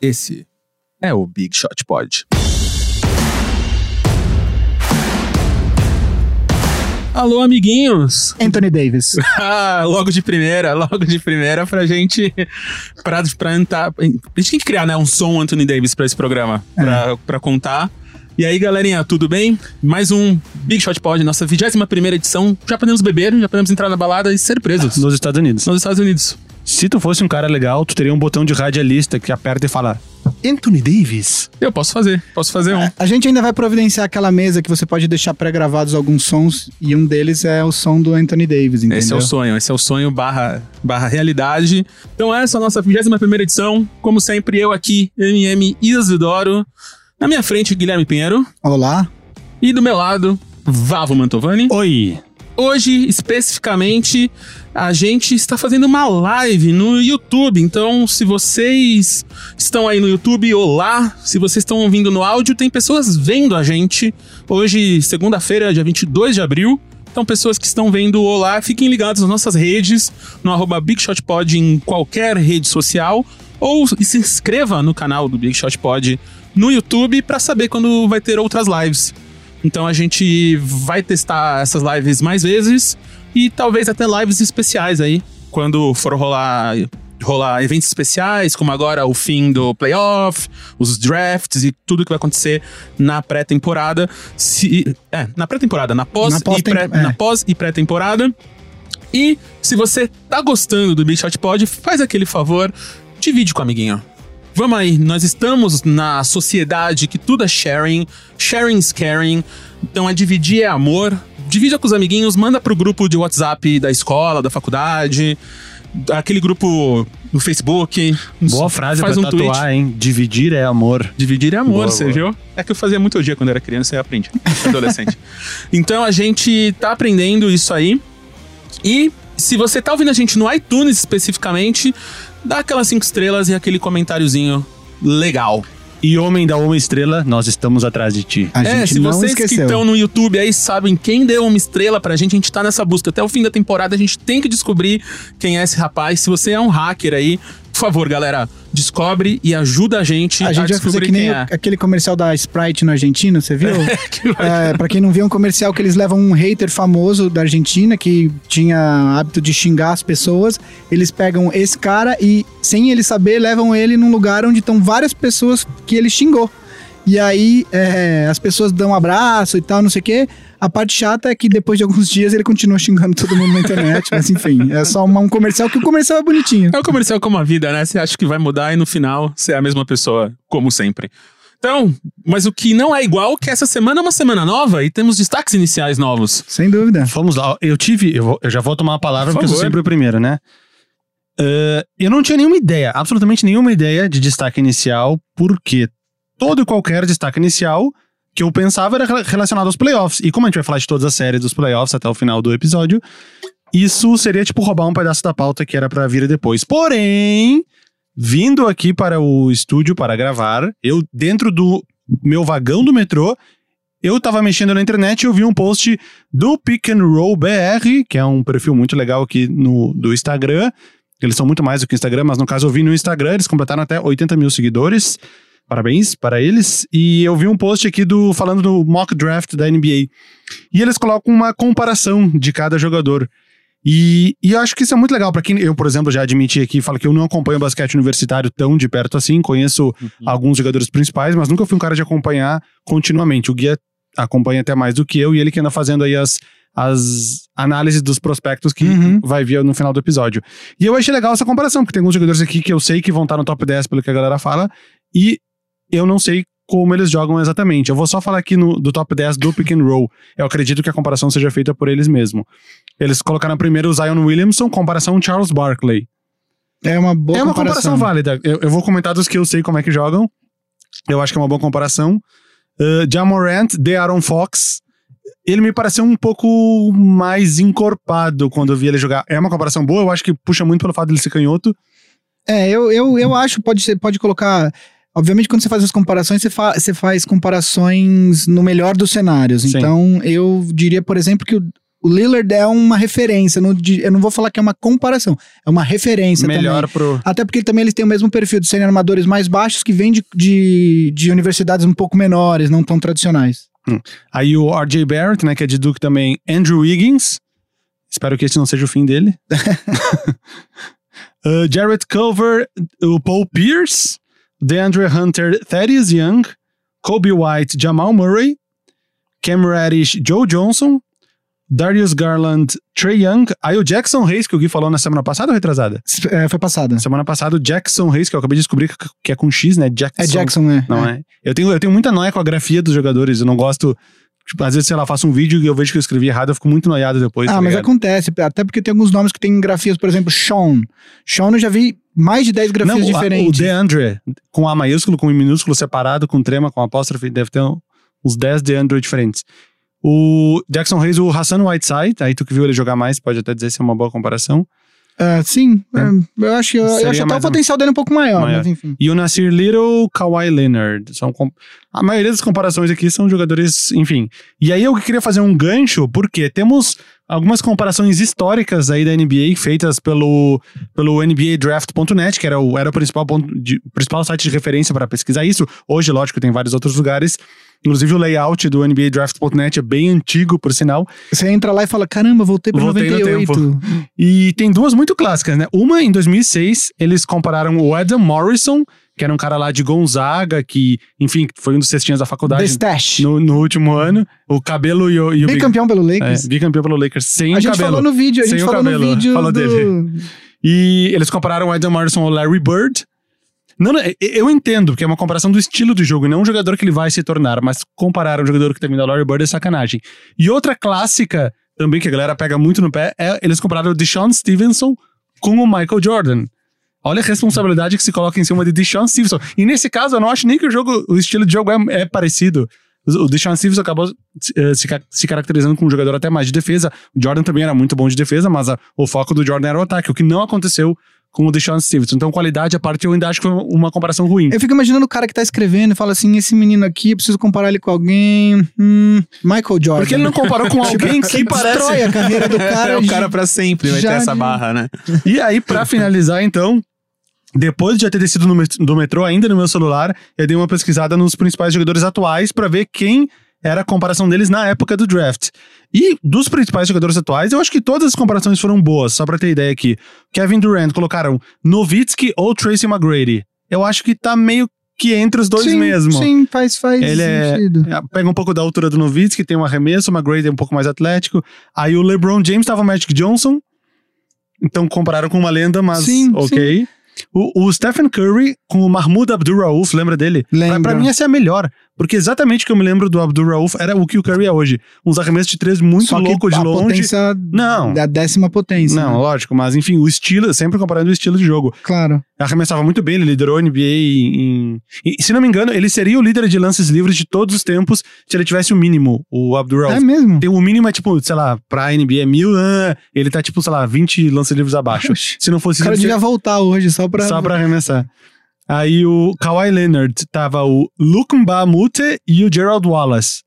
Esse é o Big Shot Pod. Alô, amiguinhos! Anthony Davis. Ah, logo de primeira, logo de primeira pra gente. Pra, pra entrar. A gente tem que criar, né, um som Anthony Davis pra esse programa, pra, pra contar. E aí, galerinha, tudo bem? Mais um Big Shot Pod, nossa 21 primeira edição. Já podemos beber, já podemos entrar na balada e ser presos Nos Estados Unidos. nos Estados Unidos. Se tu fosse um cara legal, tu teria um botão de radialista que aperta e fala Anthony Davis. Eu posso fazer, posso fazer um. A gente ainda vai providenciar aquela mesa que você pode deixar pré-gravados alguns sons e um deles é o som do Anthony Davis, entendeu? Esse é o sonho, esse é o sonho barra, barra realidade. Então essa é a nossa 21 primeira edição. Como sempre, eu aqui, MM Isidoro. Na minha frente, Guilherme Pinheiro. Olá. E do meu lado, Vavo Mantovani. Oi. Hoje, especificamente, a gente está fazendo uma live no YouTube. Então, se vocês estão aí no YouTube, olá. Se vocês estão ouvindo no áudio, tem pessoas vendo a gente. Hoje, segunda-feira, dia 22 de abril. Então, pessoas que estão vendo olá, fiquem ligados nas nossas redes, no arroba BigShotPod em qualquer rede social. Ou se inscreva no canal do Big Shot Pod no YouTube para saber quando vai ter outras lives. Então a gente vai testar essas lives mais vezes e talvez até lives especiais aí, quando for rolar rolar eventos especiais, como agora o fim do playoff, os drafts e tudo que vai acontecer na pré-temporada. Se é, na pré-temporada, na pós Na e pós-tem- pré, é. na pós e pré-temporada. E se você tá gostando do Big Shot Pod, faz aquele favor, divide com o amiguinho. Vamos aí, nós estamos na sociedade que tudo é sharing, sharing is caring, então é dividir é amor. Divida com os amiguinhos, manda pro grupo de WhatsApp da escola, da faculdade, aquele grupo no Facebook. Boa frase faz pra um tweet. tatuar, hein? Dividir é amor. Dividir é amor, Boa, você boa. viu? É que eu fazia muito dia quando era criança e aprendi. Adolescente. então a gente tá aprendendo isso aí. E se você tá ouvindo a gente no iTunes especificamente, dá aquelas cinco estrelas e aquele comentáriozinho legal. E homem da uma estrela, nós estamos atrás de ti. A é, gente se não vocês que esqueceu. estão no YouTube aí sabem quem deu uma estrela pra gente, a gente tá nessa busca. Até o fim da temporada a gente tem que descobrir quem é esse rapaz. Se você é um hacker aí, por favor, galera, descobre e ajuda a gente A gente vai fazer que nem é. aquele comercial da Sprite na Argentina, você viu? é, pra quem não viu, é um comercial que eles levam um hater famoso da Argentina que tinha hábito de xingar as pessoas. Eles pegam esse cara e, sem ele saber, levam ele num lugar onde estão várias pessoas que ele xingou. E aí é, as pessoas dão um abraço e tal, não sei o quê. A parte chata é que depois de alguns dias ele continua xingando todo mundo na internet. mas enfim, é só uma- um comercial que o comercial é bonitinho. É o comercial como a vida, né? Você acha que vai mudar e no final você é a mesma pessoa, como sempre. Então, mas o que não é igual é que essa semana é uma semana nova e temos destaques iniciais novos. Sem dúvida. Vamos lá. Eu tive. Eu, vou- eu já vou tomar a palavra Por porque eu sou favor. sempre o primeiro, né? Eh, eu não tinha nenhuma ideia, absolutamente nenhuma ideia de destaque inicial, porque todo e qualquer destaque inicial que eu pensava era rela- relacionado aos playoffs. E como a gente vai falar de todas as séries dos playoffs até o final do episódio, isso seria tipo roubar um pedaço da pauta que era pra vir depois. Porém, vindo aqui para o estúdio para gravar, eu dentro do meu vagão do metrô, eu tava mexendo na internet e eu vi um post do Pick and Roll BR, que é um perfil muito legal aqui no, do Instagram. Eles são muito mais do que Instagram, mas no caso eu vi no Instagram, eles completaram até 80 mil seguidores. Parabéns para eles. E eu vi um post aqui do falando do mock draft da NBA. E eles colocam uma comparação de cada jogador. E, e eu acho que isso é muito legal para quem eu, por exemplo, já admiti aqui, falo que eu não acompanho basquete universitário tão de perto assim, conheço alguns jogadores principais, mas nunca fui um cara de acompanhar continuamente. O Guia acompanha até mais do que eu e ele que anda fazendo aí as, as análises dos prospectos que Uhum. vai vir no final do episódio. E eu achei legal essa comparação, porque tem alguns jogadores aqui que eu sei que vão estar no top 10 pelo que a galera fala, e eu não sei como eles jogam exatamente. Eu vou só falar aqui no, do top 10 do pick and roll. Eu acredito que a comparação seja feita por eles mesmo. Eles colocaram primeiro o Zion Williamson, comparação Charles Barkley. É uma boa é uma comparação. comparação, válida. Eu, eu vou comentar dos que eu sei como é que jogam. Eu acho que é uma boa comparação. Uh, Jamorant, de Aaron Fox. Ele me pareceu um pouco mais encorpado quando eu vi ele jogar. É uma comparação boa, eu acho que puxa muito pelo fato dele ser canhoto. É, eu, eu, eu acho, pode ser, pode colocar. Obviamente, quando você faz as comparações, você, fa você faz comparações no melhor dos cenários. Sim. Então, eu diria, por exemplo, que o, o Lillard é uma referência. não eu não vou falar que é uma comparação, é uma referência Melhor também. pro. Até porque também eles têm o mesmo perfil de serem armadores mais baixos que vêm de, de, de universidades um pouco menores, não tão tradicionais. Aí o RJ Barrett, né, que é de Duke também, Andrew Wiggins. Espero que esse não seja o fim dele. Uh, Jarrett Culver, o Paul Pierce, DeAndre Hunter, Thaddeus Young, Kobe White, Jamal Murray, Cam Reddish, Joe Johnson, Darius Garland, Trey Young, aí o Jackson Hayes, que o Gui falou na semana passada ou retrasada? É, foi passada. Semana passada o Jackson Hayes, que eu acabei de descobrir que- é com X, né? Jackson. É Jackson, né? Não é. Eu tenho, eu tenho muita noia com a grafia dos jogadores. Eu não gosto. Tipo, às vezes, sei lá, faço um vídeo e eu vejo que eu escrevi errado, eu fico muito noiado depois. Ah, tá mas ligado? acontece, até porque tem alguns nomes que tem grafias, por exemplo, Sean. Sean eu já vi mais de 10 grafias Não, o- diferentes. o DeAndre, com A maiúsculo, com I minúsculo, separado, com trema, com apóstrofe, deve ter uns 10 DeAndre diferentes. O Jackson Hayes, o Hassan Whiteside, aí tu que viu ele jogar mais, pode até dizer se é uma boa comparação. Ah, sim, é, eu acho, eu, Seria acho até o um- potencial dele um pouco maior, Maior. mas enfim. E o Nasir Little, Kawhi Leonard. São com- A maioria das comparações aqui são jogadores, enfim. E aí eu queria fazer um gancho, porque temos algumas comparações históricas aí da NBA feitas pelo, pelo NBADraft.net, que era o, era o principal, ponto de- principal site de referência para pesquisar isso. Hoje, lógico, tem vários outros lugares. Inclusive o layout do NBADraft.net é bem antigo, por sinal. Você entra lá e fala, caramba, voltei no 98. E tem duas muito clássicas, né? Uma, em 2006, eles compararam o Adam Morrison, que era um cara lá de Gonzaga, que, enfim, foi um dos cestinhas da faculdade Stash. no, no último ano. O cabelo e o, e o big- Bicampeão pelo é, Lakers. bicampeão pelo Lakers, sem a o gente cabelo. falou no vídeo, a gente o falou cabelo, no vídeo falou do... dele. E eles compararam o Adam Morrison ao Larry Bird. Não, não, eu- entendo que é uma comparação do estilo do jogo, não um jogador que ele vai se tornar, mas comparar um jogador que vindo ao Larry Bird é sacanagem. E outra clássica, também que a galera pega muito no pé, é eles compararam o Deshaun Stevenson com o Michael Jordan. Olha a responsabilidade que se coloca em cima de Deshaun Stevenson. E nesse caso, eu não acho nem que o jogo, o estilo de jogo é, é parecido. O Deshaun Stevenson acabou eh, se, se caracterizando como um jogador até mais de defesa. O Jordan também era muito bom de defesa, mas a- o foco do Jordan era o ataque, o que não aconteceu com o Deshaun Stevenson. Então, qualidade à parte, eu ainda acho que foi uma comparação ruim. Eu fico imaginando o cara que tá escrevendo e fala assim, esse menino aqui, eu preciso comparar ele com alguém... Hum, Michael Jordan. Porque ele não comparou com alguém que Você parece. destrói a carreira do cara. É o cara pra sempre, vai ter essa barra, né? E aí, pra finalizar, então, depois de já ter descido do metrô, ainda no meu celular, eu dei uma pesquisada nos principais jogadores atuais pra ver quem era a comparação deles na época do draft. E dos principais jogadores atuais, eu acho que todas as comparações foram boas, só pra ter ideia aqui. Kevin Durant colocaram Nowitzki ou Tracy McGrady. Eu acho que tá meio que entre os dois sim, mesmo. Sim, faz, faz Ele é- sentido. É, Pega um pouco da altura do Nowitzki, tem um arremesso, o McGrady é um pouco mais atlético. Aí o LeBron James tava Magic Johnson. Então compararam com uma lenda, mas Sim, ok. O, o Stephen Curry com o Mahmoud Abdul-Rauf, lembra dele? Pra, Lembro. pra mim essa é a melhor. Porque exatamente o que eu me lembro do Abdul-Rauf era o que o Curry é hoje. Uns arremessos de três muito Só louco de a longe. potência Não. da décima potência. Não, né? lógico, mas enfim, o estilo, sempre comparando o estilo de jogo. Claro. Arremessava muito bem, ele liderou a NBA em. E, se não me engano, ele seria o líder de lances livres de todos os tempos se ele tivesse o mínimo, o Abdul-Rauf. É mesmo? Tem o mínimo é tipo, sei lá, pra NBA é mil, ah, ele tá tipo, sei lá, 20 lances livres abaixo. Se não fosse O cara devia voltar hoje só pra... só pra arremessar. Aí o Kawhi Leonard tava o Lukumba Mute e o Gerald Wallace.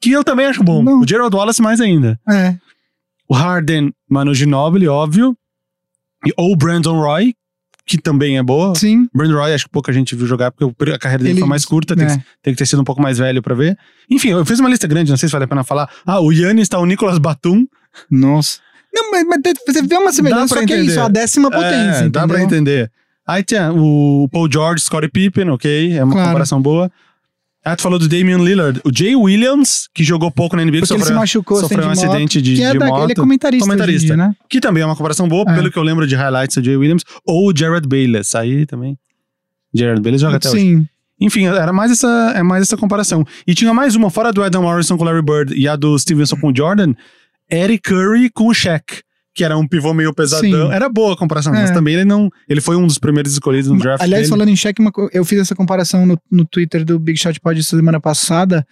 Que eu também acho bom. Não. O Gerald Wallace mais ainda. É. O Harden, Manu Ginobili, óbvio. E, ou o Brandon Roy, que também é boa. Sim. Brandon Roy, acho que pouca gente viu jogar, porque a carreira dele Ele- foi mais curta, tem, é. que, tem que ter sido um pouco mais velho pra ver. Enfim, eu fiz uma lista grande, não sei se vale a pena falar. Ah, o Yannis tá o Nicolas Batum. Nossa. Não, mas, mas você vê uma semelhança, pra só que é entender. isso, a décima potência, É, dá pra entender. Aí tinha o Paul George, Scottie Pippen, ok, é uma Claro. comparação boa. Ah, tu falou do Damian Lillard. O Jay Williams, que jogou pouco na NBA, que Porque ele se sofreu, machucou, sofreu um acidente de moto, acidente de, que é de da, moto. ele é comentarista, Comentarista. dia, né? Que também é uma comparação boa, É. pelo que eu lembro de highlights do Jay Williams. Ou o Jared Bayless, aí também. Jared Bayless joga até hoje. Sim. Enfim, era mais essa, é mais essa comparação. E tinha mais uma, fora do Adam Morrison com o Larry Bird e a do Stevenson com o Jordan, Eric Curry com o Shaq, que era um pivô meio pesadão. Sim. Era boa a comparação, mas É. também ele não. Ele foi um dos primeiros escolhidos no draft. Aliás, dele. falando em cheque, eu fiz essa comparação no, no Twitter do Big Shot Pod semana passada.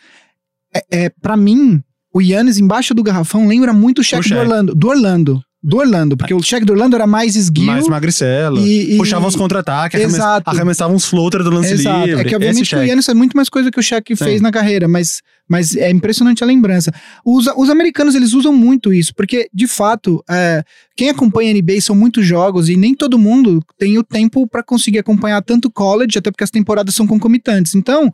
É, é, pra mim, o Yannis embaixo do garrafão lembra muito o cheque do Shaq. Orlando. Do Orlando. Do Orlando, porque o cheque do Orlando era mais esguio. Mais magricelo. E, e, Puxava os contra-ataques, arremes- Exato. arremessava uns floaters do lance Exato. livre. É que obviamente o. Yannis é muito mais coisa que o Shaq Sim. fez na carreira, mas, mas é impressionante a lembrança. Os, os americanos, eles usam muito isso, porque, de fato, é, quem acompanha NBA são muitos jogos e nem todo mundo tem o tempo para conseguir acompanhar tanto college, até porque as temporadas são concomitantes. Então,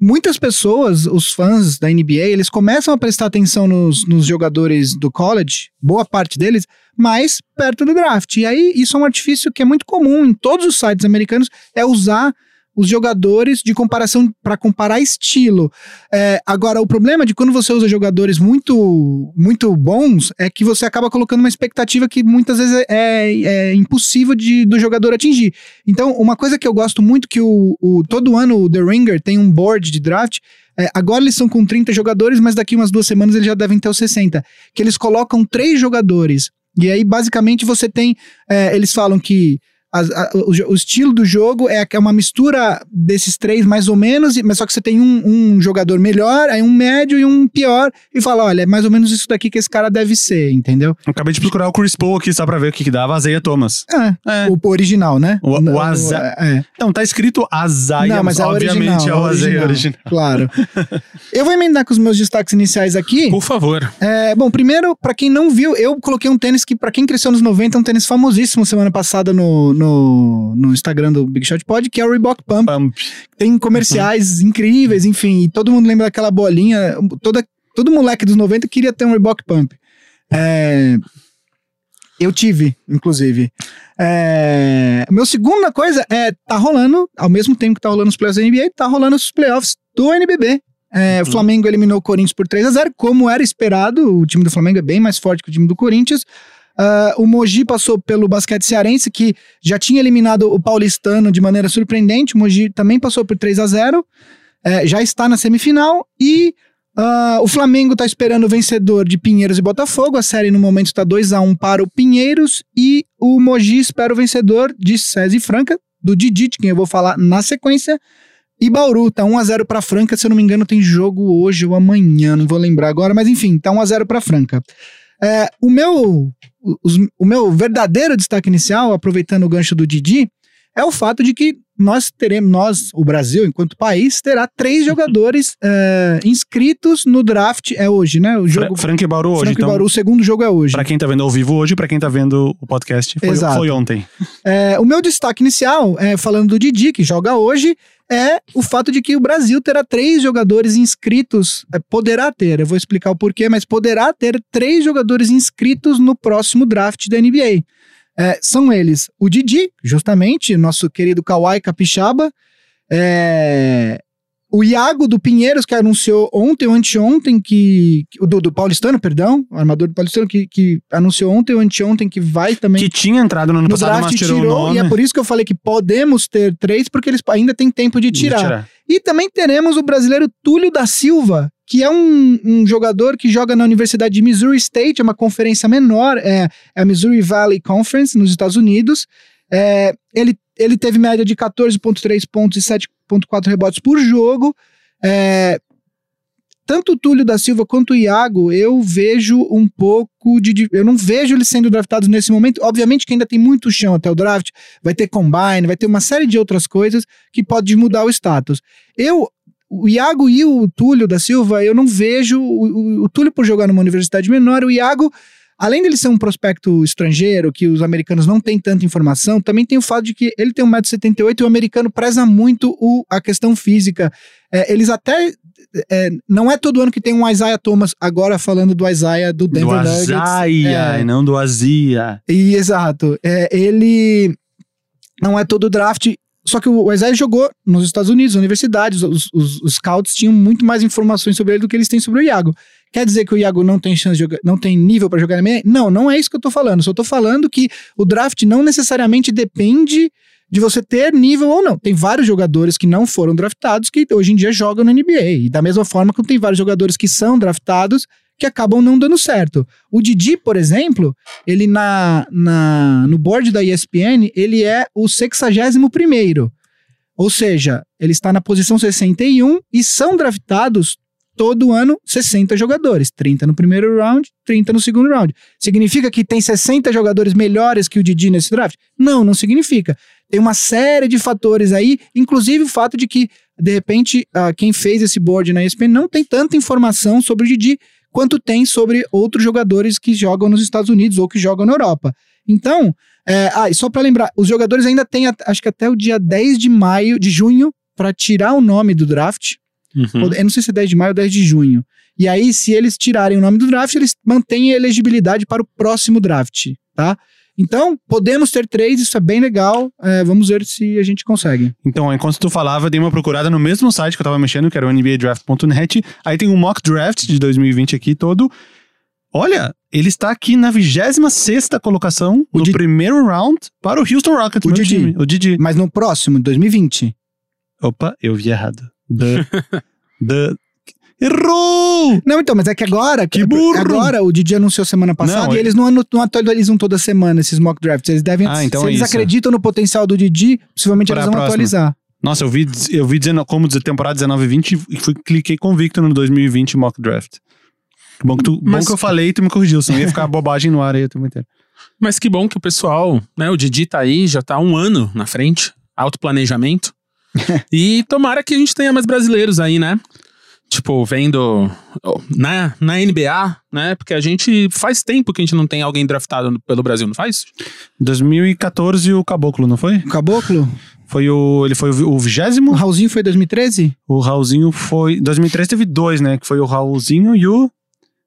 muitas pessoas, os fãs da NBA, eles começam a prestar atenção nos, nos jogadores do college, boa parte deles, mais perto do draft. E aí, isso é um artifício que é muito comum em todos os sites americanos, é usar os jogadores de comparação para comparar estilo. É, agora, o problema de quando você usa jogadores muito muito bons é que você acaba colocando uma expectativa que muitas vezes é, é- é impossível de, do jogador atingir. Então, uma coisa que eu gosto muito que o, o- todo ano o The Ringer tem um board de draft. é, agora eles são com 30 jogadores, mas daqui umas duas semanas eles já devem ter os 60. Que eles colocam três jogadores. E aí, basicamente, você tem. é, eles falam que as- a- o, o estilo do jogo é, é uma mistura desses três, mais ou menos, mas só que você tem um, um jogador melhor, aí um médio e um pior, e fala: olha, é mais ou menos isso daqui que esse cara deve ser, entendeu? Eu Acabei de procurar o Chris Paul aqui só pra ver o que, que dava. Azeia Thomas. É, É. o, o original, né? O- o Aza- é. Não, tá escrito Azaia, Não, mas é o obviamente original, é o Azeia original. Claro. Eu vou emendar com os meus destaques iniciais aqui. Por favor. É, bom, primeiro, pra quem não viu, eu coloquei um tênis que, pra quem cresceu nos 90, é um tênis famosíssimo semana passada no, no, no Instagram do Big Shot Pod, que é o Reebok Pump. Pump. Tem comerciais incríveis, enfim, e todo mundo lembra daquela bolinha. Toda, todo moleque dos 90 queria ter um Reebok Pump. É, eu tive, inclusive. É, meu segunda coisa é, tá rolando, ao mesmo tempo que tá rolando os playoffs da NBA, tá rolando os playoffs do NBB. É, O Uhum. Flamengo eliminou o Corinthians por 3 a 0 como era esperado, o time do Flamengo é bem mais forte que o time do Corinthians. Ah, o Mogi passou pelo basquete cearense, que já tinha eliminado o paulistano de maneira surpreendente. O Mogi também passou por 3 a 0 é, já está na semifinal. E ah, o Flamengo está esperando o vencedor de Pinheiros e Botafogo. A série no momento está 2 a 1 para o Pinheiros. E o Mogi espera o vencedor de César e Franca, do Didi, quem eu vou falar na sequência. E Bauru tá 1 a 0 para Franca, se eu não me engano tem jogo hoje ou amanhã, não vou lembrar agora, mas enfim, tá 1 a 0 para Franca. É, o meu os- o meu verdadeiro destaque inicial, aproveitando o gancho do Didi, é o fato de que nós teremos, nós, o Brasil, enquanto país, terá três jogadores é, inscritos no draft, é hoje, né? O jogo Fra Frank Bauru hoje, Franca e então. Bauru, o segundo jogo é hoje. Pra quem tá vendo ao vivo hoje, pra quem tá vendo o podcast, foi, foi ontem. É, o meu destaque inicial, é, falando do Didi, que joga hoje, é o fato de que o Brasil terá três jogadores inscritos. é, poderá ter, eu vou explicar o porquê, mas poderá ter três jogadores inscritos no próximo draft da NBA. É, são eles o Didi, justamente, nosso querido Kawhi Capixaba, é, o Iago do Pinheiros, que anunciou ontem ou anteontem que. Do, do Paulistano, perdão, o armador do Paulistano, que, que anunciou ontem ou anteontem que vai também Que tinha entrado no ano no passado, mas draft tirou, tirou, o nome. e é por isso que eu falei que podemos ter três, porque eles ainda têm tempo de de tirar. E também teremos o brasileiro Túlio da Silva, que é um, um jogador que joga na Universidade de Missouri State, é uma conferência menor, é, é a Missouri Valley Conference, nos Estados Unidos. É, ele, ele teve média de 14,3 pontos e 7,4 rebotes por jogo. É, tanto o Túlio da Silva quanto o Iago, eu vejo um pouco de. Eu não vejo eles sendo draftados nesse momento. Obviamente que ainda tem muito chão até o draft, vai ter combine, vai ter uma série de outras coisas que pode mudar o status. Eu. O Iago e o Túlio da Silva, eu não vejo. O, o- o Túlio por jogar numa universidade menor, o Iago, além dele ser um prospecto estrangeiro, que os americanos não têm tanta informação, também tem o fato de que ele tem 1,78m e o americano preza muito o, a questão física. É, eles até. é, não é todo ano que tem um Isaiah Thomas, agora falando do Isaiah do Do Denver Nuggets. Azaia, É. e não do Azia. E, exato. É, ele não é todo draft. Só que o Isaiah jogou nos Estados Unidos, universidades, os, os, os scouts tinham muito mais informações sobre ele do que eles têm sobre o Iago. Quer dizer que o Iago não tem chance de jogar, não tem nível para jogar na NBA? Não, não é isso que eu tô falando. Só tô falando que o draft não necessariamente depende de você ter nível ou não. Tem vários jogadores que não foram draftados que hoje em dia jogam na NBA. E da mesma forma que tem vários jogadores que são draftados que acabam não dando certo. O Didi, por exemplo, ele na, na no board da ESPN, ele é o 61 primeiro. Ou seja, ele está na posição 61 e são draftados todo ano 60 jogadores, 30 no primeiro round, 30 no segundo round. Significa que tem 60 jogadores melhores que o Didi nesse draft? Não, não significa. Tem uma série de fatores aí, inclusive o fato de que, de repente, uh, quem fez esse board na ESPN não tem tanta informação sobre o Didi quanto tem sobre outros jogadores que jogam nos Estados Unidos ou que jogam na Europa. Então, é, ah, só para lembrar, os jogadores ainda têm, acho que até o dia 10 de maio, de junho, para tirar o nome do draft. Uhum. Eu não sei se é 10 de maio ou 10 de junho. E aí, se eles tirarem o nome do draft, eles mantêm a elegibilidade para o próximo draft, tá? Então, podemos ter três, isso é bem legal. É, vamos ver se a gente consegue. Então, enquanto tu falava, dei uma procurada no mesmo site que eu tava mexendo, que era o NBADraft.net. Aí tem um mock draft de 2020 aqui todo. Olha, ele está aqui na 26 colocação O no Di- primeiro round para o Houston Rockets, O meu Didi. time. O Didi. Mas no próximo, 2020. Opa, eu vi errado. The, the... Errou! Não, então, mas é que agora. Que burro! Agora o Didi anunciou semana passada Não, e eles não, não atualizam toda semana esses mock drafts. Eles devem. Ah, então se é eles isso. acreditam no potencial do Didi, possivelmente Pra eles vão atualizar. Nossa, eu vi, eu vi dizendo, como dizer temporada 19 e 20 e fui, cliquei convicto no 2020 mock draft. Bom que, tu, Mas- bom que eu falei e tu me corrigiu, senão ia ficar bobagem no ar aí o tempo inteiro. Mas que bom que o pessoal, né? O Didi tá aí, já tá um ano na frente, alto planejamento. e tomara que a gente tenha mais brasileiros aí, né? Tipo, vendo oh, na, na NBA, né? Porque a gente faz tempo que a gente não tem alguém draftado pelo Brasil, não faz? 2014 o Caboclo, não foi? O Caboclo? Foi o. Ele foi o vi- o vigésimo? Raulzinho foi 2013? O Raulzinho foi. 2003 teve dois, né? Que foi o Raulzinho e o.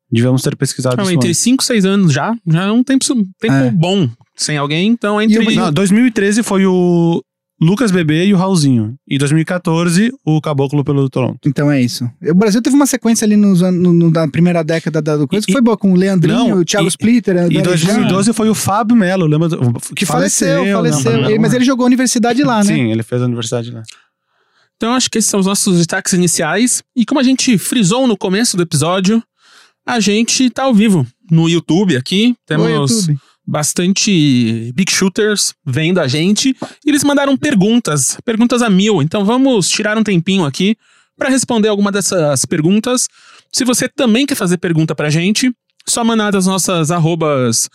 Devemos ter pesquisado Não, isso entre antes. 5 e 6 anos já. Já é um tempo, tempo É. bom sem alguém. Então, entre. E o- Não, 2013 foi o Lucas Bebê e o Raulzinho. E 2014, o Caboclo pelo Toronto. Então é isso. O Brasil teve uma sequência ali nos anos, no- no- na primeira década da, do coisa que foi boa, com o Leandrinho, Não, o Thiago e- Splitter, E André 2012 foi o Fábio Melo, lembra? do- que faleceu, faleceu. Ele- Melo. mas ele jogou a universidade lá, né? Sim, ele fez a universidade lá. Então, acho que esses são os nossos destaques iniciais. E como a gente frisou no começo do episódio, a gente tá ao vivo no YouTube aqui. Oi, Temos YouTube. Bastante big shooters vendo a gente. E eles mandaram perguntas, perguntas a mil. Então, vamos tirar um tempinho aqui para responder alguma dessas perguntas. Se você também quer fazer pergunta pra gente, só mandar das nossas arrobas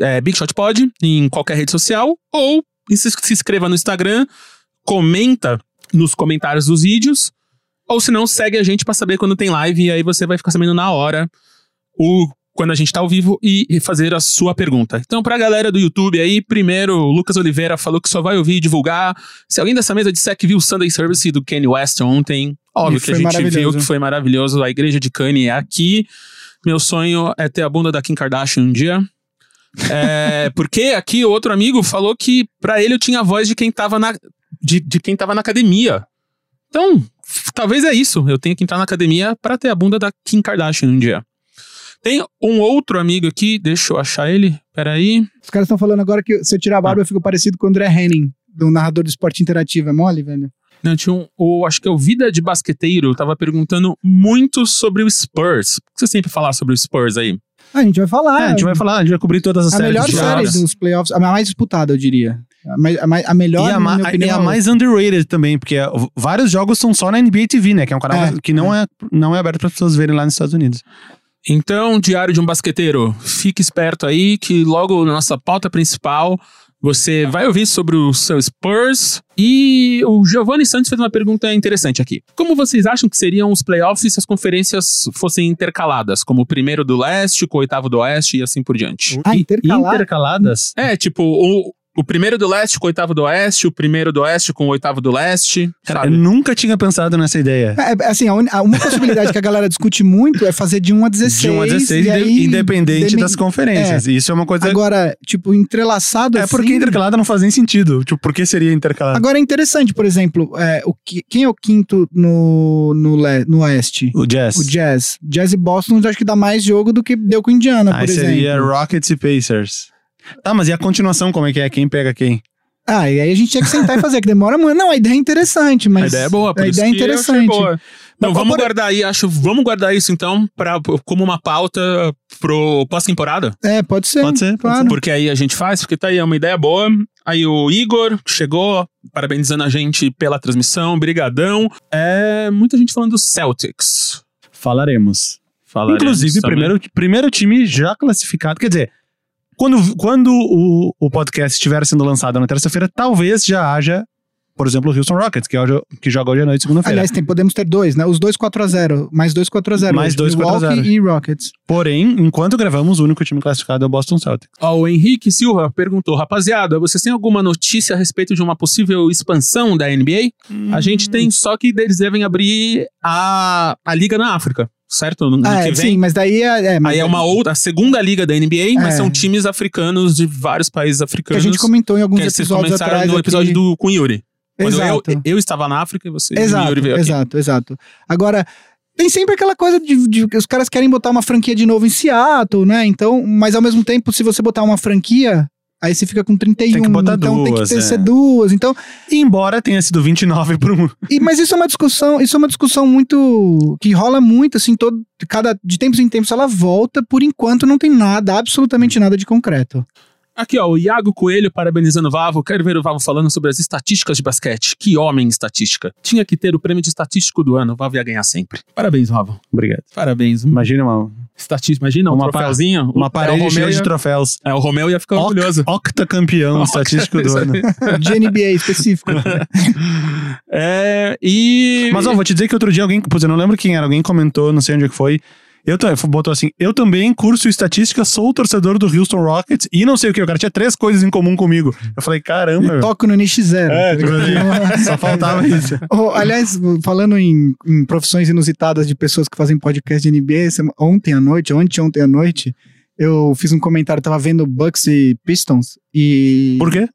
é, BigShotPod em qualquer rede social ou se, se inscreva no Instagram, comenta nos comentários dos vídeos, ou se não, segue a gente pra saber quando tem live e aí você vai ficar sabendo na hora o quando a gente tá ao vivo e fazer a sua pergunta. Então, pra galera do YouTube aí, primeiro, o Lucas Oliveira falou que só vai ouvir e divulgar. Se alguém dessa mesa disser que viu o Sunday Service do Kanye West ontem, óbvio E que a gente viu que foi maravilhoso. A igreja de Kanye é aqui. Meu sonho é ter a bunda da Kim Kardashian um dia. É, porque aqui outro amigo falou que pra ele eu tinha a voz de quem tava na, de, de quem tava na academia. Então, talvez é isso. Eu tenho que entrar na academia pra ter a bunda da Kim Kardashian um dia. Tem um outro amigo aqui, deixa eu achar ele. Peraí. Os caras estão falando agora que se eu tirar a barba eu fico parecido com o André Henning, do narrador do esporte interativo. É mole, velho? Não, tinha um, o, acho que é o Vida de Basqueteiro, tava perguntando muito sobre o Spurs. O que você sempre falar sobre o Spurs aí? Ah, a gente vai falar. É, a gente vai falar, a gente vai cobrir todas as a séries. melhor de série dos playoffs, a mais disputada, eu diria. A, a a melhor, E a, ma- minha opinião, e a é mais underrated também, porque é, vários jogos são só na NBA TV, né? Que é um canal É, que não é, não é aberto para as pessoas verem lá nos Estados Unidos. Então, Diário de um Basqueteiro, fique esperto aí que logo na nossa pauta principal você vai ouvir sobre o seu Spurs. E o Giovanni Santos fez uma pergunta interessante aqui. Como vocês acham que seriam os playoffs se as conferências fossem intercaladas? Como o primeiro do leste com o oitavo do oeste e assim por diante? Ah, intercalar? Intercaladas? É, tipo, o, o primeiro do leste com o oitavo do oeste, o primeiro do oeste com o oitavo do leste. Cara, sabe? eu nunca tinha pensado nessa ideia. É, é, assim, a, un- a- uma possibilidade que a galera discute muito é fazer de 1 a 16. De 1 a 16, e inde- aí, independente demen- das conferências. Isso é uma coisa. Agora, tipo, entrelaçado é assim... porque intercalada não faz nem sentido. Tipo, por que seria intercalada? Agora é interessante, por exemplo, é, o que- quem é o quinto no, no, le- no Oeste? O Jazz. O Jazz. Jazz e Boston eu acho que dá mais jogo do que deu com o Indiana, Aí por seria exemplo. Rockets e Pacers. Tá, mas e a continuação, como é que é? Quem pega quem? Ah, e aí a gente tinha que sentar e fazer, que demora muito. Não, a ideia é interessante, mas. A ideia é boa, por A isso ideia é que eu achei interessante. boa. Não, vamos por- guardar aí, acho, vamos guardar isso então pra, como uma pauta pro pós-temporada. É, pode ser. Pode ser, pode claro. Porque aí a gente faz, porque tá aí, é uma ideia boa. Aí o Igor chegou, parabenizando a gente pela transmissão, brigadão. É, muita gente falando do Celtics. Falaremos. Falaremos Inclusive, também. primeiro, primeiro time já classificado. Quer dizer, quando, quando o, o podcast estiver sendo lançado na terça-feira, talvez já haja, por exemplo, o Houston Rockets, que, é o, que joga hoje à noite, segunda-feira. Aliás, tem, podemos ter dois, né? Os dois 4x0. Mais dois 4x0. Mais hoje, dois 4 a 0. Milwaukee e Rockets. Porém, enquanto gravamos, o único time classificado é o Boston Celtics. Ó, o Henrique Silva perguntou: rapaziada, vocês têm alguma notícia a respeito de uma possível expansão da NBA? A gente tem, só que eles devem abrir a, a liga na África, certo? No Ah, que é, vem. sim, mas daí é. é, mas Aí é uma outra, a segunda liga da NBA, mas É. são times africanos de vários países Que africanos. a gente comentou em alguns que vocês episódios começaram atrás. no episódio aqui. do, com Yuri. Quando eu, Exato. eu estava na África e você e Exato, Yuri veio aqui. exato, exato. Agora, tem sempre aquela coisa de, de que os caras querem botar uma franquia de novo em Seattle, né? Então, mas ao mesmo tempo, se você botar uma franquia, aí você fica com 31. Tem que botar então tem que duas, ter é. ser duas. Então, Embora tenha sido 29 por um. e, mas isso é uma discussão, isso é uma discussão muito que rola muito assim, todo cada de tempos em tempos ela volta, por enquanto não tem nada, absolutamente nada de concreto. Aqui, ó, o Iago Coelho parabenizando o Vavo. Quero ver o Vavo falando sobre as estatísticas de basquete. Que homem em estatística. Tinha que ter o prêmio de estatístico do ano. O Vavo ia ganhar sempre. Parabéns, Vavo. Obrigado. Parabéns. Imagina uma, Estatística, imagina um Uma troféuzinho. uma É, parede Romeu cheia de troféus. É, o Romeu ia ficar orgulhoso. Octacampeão estatístico do ano. De NBA específico. É, e. Mas ó, vou te dizer que outro dia alguém, pois eu não lembro quem era, alguém comentou, não sei onde é que foi. Eu botou assim: eu também curso estatística, sou torcedor do Houston Rockets e não sei o que. O cara tinha três coisas em comum comigo. Eu falei, caramba. meu. Toco no NX Zero. É, tipo assim, só faltava isso. Oh, aliás, falando em, em profissões inusitadas de pessoas que fazem podcast de NBA, ontem à noite, ontem, ontem à noite, eu fiz um comentário, tava vendo Bucks e Pistons e... Por quê?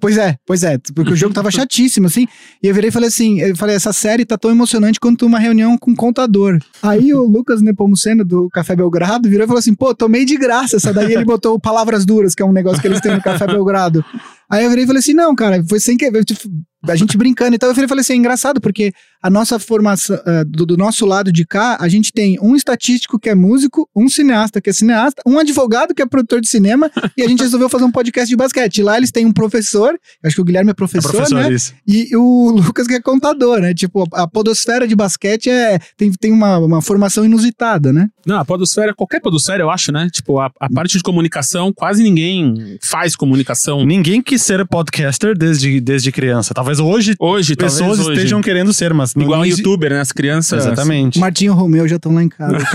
Pois é, pois é, porque o jogo tava chatíssimo, assim, e eu virei e falei assim, eu falei, essa série tá tão emocionante quanto uma reunião com um contador. Aí o Lucas Nepomuceno, do Café Belgrado, virou e falou assim, pô, tomei de graça essa daí, ele botou Palavras Duras, que é um negócio que eles têm no Café Belgrado. Aí eu virei e falei assim, não, cara, foi sem querer, tipo, a gente brincando, então eu e falei assim, é engraçado, porque a nossa formação, eh, do, do nosso lado de cá, a gente tem um estatístico que é músico, um cineasta que é cineasta, um advogado que é produtor de cinema, e a gente resolveu fazer um podcast de basquete. Lá eles têm um professor, acho que o Guilherme é É professor, professor né? isso. E o Lucas que é contador, né? Tipo, a podosfera de basquete é, tem, tem uma, uma formação inusitada, né? Não, a podosfera, qualquer podosfera, eu acho, né? Tipo, a, a parte de comunicação, quase ninguém faz comunicação. Ninguém quis ser podcaster desde, desde criança. Talvez hoje Hoje, pessoas talvez hoje. estejam querendo ser, mas não Igual exi- youtuber, né? As crianças. Exatamente. Martinho e Romeu já estão lá em casa.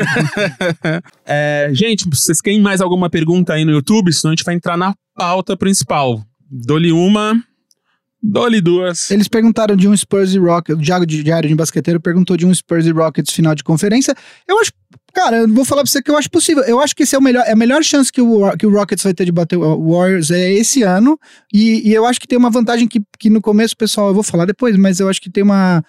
É, gente, vocês querem mais alguma pergunta aí no YouTube? Senão a gente vai entrar na pauta principal. Dou-lhe uma, dou-lhe duas. Eles perguntaram de um Spurs e Rockets, o Diago de Diário de Basqueteiro perguntou de um Spurs e Rockets final de conferência. Eu acho, cara, eu vou falar pra você que eu acho possível. Eu acho que esse é o melhor, é a melhor chance que o, que o Rockets vai ter de bater o Warriors é esse ano. E, e eu acho que tem uma vantagem que, que no começo, pessoal, eu vou falar depois, mas eu acho que tem uma,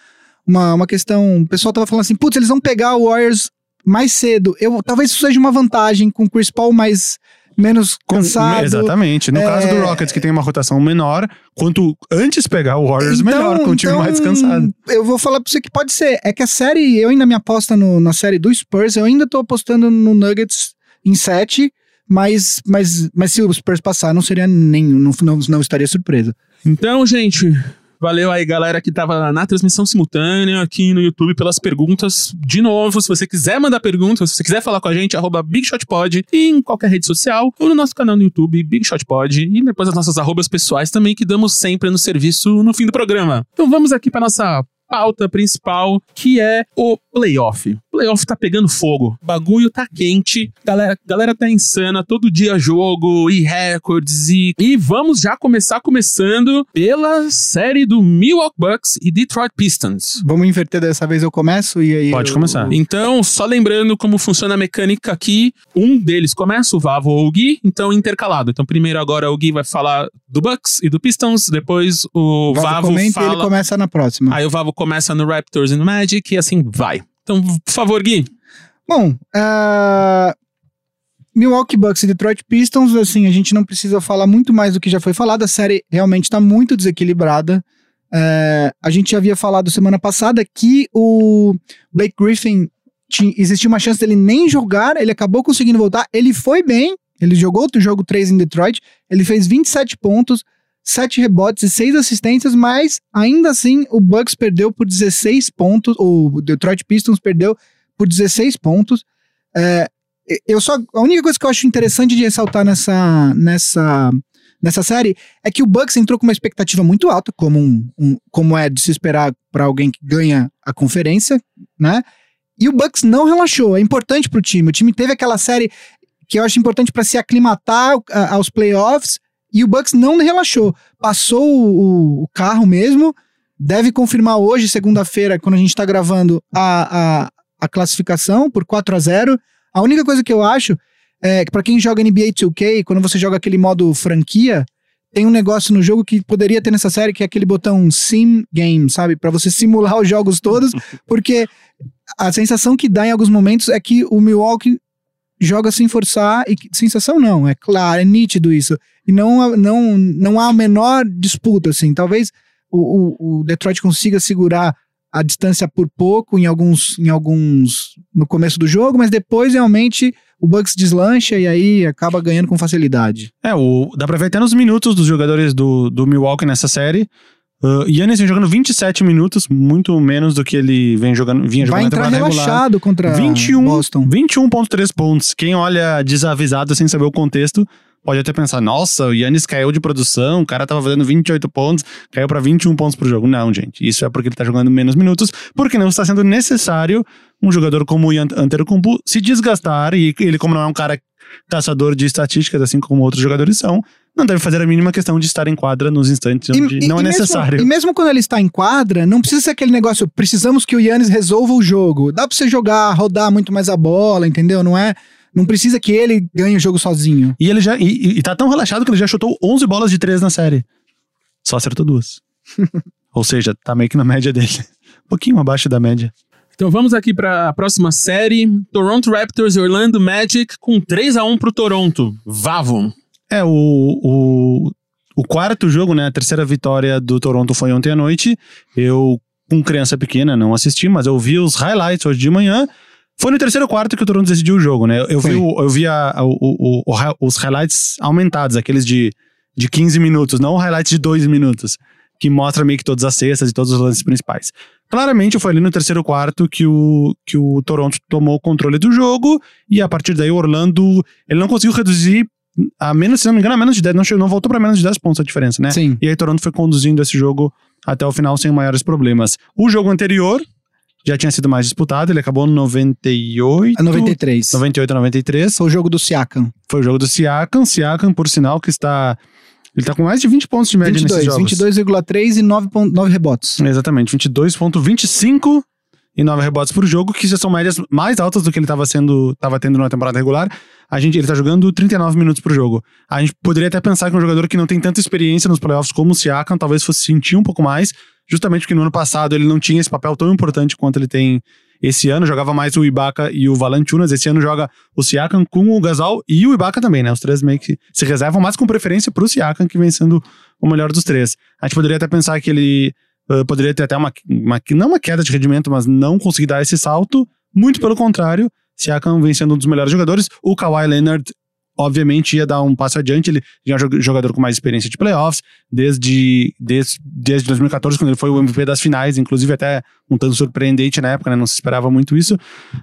uma, uma questão. O pessoal tava falando assim, putz, eles vão pegar o Warriors mais cedo. Eu, talvez isso seja uma vantagem com o Chris Paul mais menos cansado. Exatamente. No É- caso do Rockets, que tem uma rotação menor, quanto antes pegar o Warriors, melhor, com o time mais descansado. Eu vou falar pra você que pode ser. É que a série, eu ainda me aposta no- na série do Spurs, eu ainda tô apostando no Nuggets em 7, mas, mas, mas se o Spurs passar, não seria nenhum, não, não, não estaria surpresa. Então, gente, valeu aí, galera, que tava na transmissão simultânea aqui no YouTube pelas perguntas. De novo, se você quiser mandar perguntas, se você quiser falar com a gente, arroba BigShotPod e em qualquer rede social, ou no nosso canal no YouTube, BigShotPod, e depois as nossas arrobas pessoais também, que damos sempre no serviço no fim do programa. Então vamos aqui para nossa pauta principal, que é o playoff. O playoff tá pegando fogo. O bagulho tá quente. Galera, galera tá insana. Todo dia jogo e recordes. E, e vamos já começar começando pela série do Milwaukee Bucks e Detroit Pistons. Vamos inverter dessa vez, eu começo e aí. Pode eu- começar. Então, só lembrando como funciona a mecânica aqui, um deles começa, o Vavo ou o Gui, então intercalado. Então, primeiro agora o Gui vai falar do Bucks e do Pistons, depois o Vavo Vavo comenta e fala... ele começa na próxima. Aí o Vavo começa no Raptors e no Magic e assim vai. Então, por favor, Gui. Bom, ah, Milwaukee Bucks e Detroit Pistons, assim, a gente não precisa falar muito mais do que já foi falado. A série realmente está muito desequilibrada. É, a gente já havia falado semana passada que o Blake Griffin ti- existia uma chance dele nem jogar, ele acabou conseguindo voltar. Ele foi bem, ele jogou o jogo 3 em Detroit, ele fez 27 pontos, 7 rebotes e 6 assistências, mas ainda assim o Bucks perdeu por 16 pontos, o Detroit Pistons perdeu por 16 pontos. É, eu só a única coisa que eu acho interessante de ressaltar nessa nessa nessa série é que o Bucks entrou com uma expectativa muito alta, como um, um como é de se esperar para alguém que ganha a conferência, né? E o Bucks não relaxou. É importante pro time. O time teve aquela série que eu acho importante para se aclimatar aos playoffs e o Bucks não relaxou. Passou o, o carro mesmo. Deve confirmar hoje, segunda-feira, quando a gente está gravando, a, a, a classificação por 4 a 0 A única coisa que eu acho é que para quem joga NBA 2K, quando você joga aquele modo franquia, tem um negócio no jogo que poderia ter nessa série, que é aquele botão Sim Game, sabe? para você simular os jogos todos, porque a sensação que dá em alguns momentos é que o Milwaukee joga sem forçar, e sensação não, é claro, é nítido isso. E não, não, não há a menor disputa, assim. Talvez o, o, o Detroit consiga segurar a distância por pouco em alguns, em alguns no começo do jogo, mas depois realmente o Bucks deslancha e aí acaba ganhando com facilidade. É, o, dá pra ver até nos minutos dos jogadores do, do Milwaukee nessa série. Uh, Yannis vem jogando 27 minutos, muito menos do que ele vem jogando, vinha jogando Vai entrar relaxado contra 21, Boston. 21.3 pontos. Quem olha desavisado sem saber o contexto, pode até pensar, nossa, o Yannis caiu de produção, o cara tava fazendo 28 pontos, caiu para 21 pontos por jogo. Não, gente, isso é porque ele tá jogando menos minutos, porque não está sendo necessário um jogador como o Antetokounmpo se desgastar, e ele como não é um cara caçador de estatísticas, assim como outros jogadores são, não deve fazer a mínima questão de estar em quadra nos instantes onde e, não é necessário. e mesmo quando ele está em quadra, não precisa ser aquele negócio, precisamos que o Yannis resolva o jogo. Dá pra você jogar, rodar muito mais a bola, entendeu? Não é... Não precisa que ele ganhe o jogo sozinho. E ele já. E, e tá tão relaxado que ele já chutou 11 bolas de 3 na série. Só acertou duas. Ou seja, tá meio que na média dele. Um pouquinho abaixo da média. Então vamos aqui para a próxima série. Toronto Raptors e Orlando Magic com 3 a 1 pro Toronto. Vavon. É, o, o, o quarto jogo, né? A terceira vitória do Toronto foi ontem à noite. Eu, com criança pequena, não assisti, mas eu vi os highlights hoje de manhã. Foi no terceiro quarto que o Toronto decidiu o jogo, né? Eu vi, o, eu vi a, o, o, os highlights aumentados, aqueles de, de 15 minutos, não o highlights de 2 minutos, que mostra meio que todas as cestas e todos os lances principais. Claramente foi ali no terceiro quarto que o, que o Toronto tomou o controle do jogo e a partir daí o Orlando, ele não conseguiu reduzir a menos, se não me engano, a menos de 10, não, não voltou para menos de 10 pontos a diferença, né? Sim. E aí Toronto foi conduzindo esse jogo até o final sem maiores problemas. O jogo anterior já tinha sido mais disputado, ele acabou no 98. A 93. 98 a 93. Foi o jogo do Siakam. Foi o jogo do Siakam. Siakam, por sinal, que está. Ele tá com mais de 20 pontos de média 22, nesses jogos. 22,3 e 9, 9 rebotes. Exatamente, 22,25 e 9 rebotes por jogo, que já são médias mais altas do que ele estava sendo, tava tendo na temporada regular. A gente, ele tá jogando 39 minutos por jogo. A gente poderia até pensar que um jogador que não tem tanta experiência nos playoffs como o Siakam talvez fosse sentir um pouco mais, justamente porque no ano passado ele não tinha esse papel tão importante quanto ele tem esse ano. Jogava mais o Ibaka e o Valanciunas. Esse ano joga o Siakam com o Gasol e o Ibaka também, né? Os três meio que se reservam, mas com preferência pro Siakam, que vem sendo o melhor dos três. A gente poderia até pensar que ele uh, poderia ter até uma, uma, não uma queda de rendimento, mas não conseguir dar esse salto. Muito pelo contrário, Siakam vem sendo um dos melhores jogadores. O Kawhi Leonard, obviamente, ia dar um passo adiante. Ele já é um jogador com mais experiência de playoffs, desde, desde, desde 2014, quando ele foi o MVP das finais, inclusive até um tanto surpreendente na época, né? Não se esperava muito isso.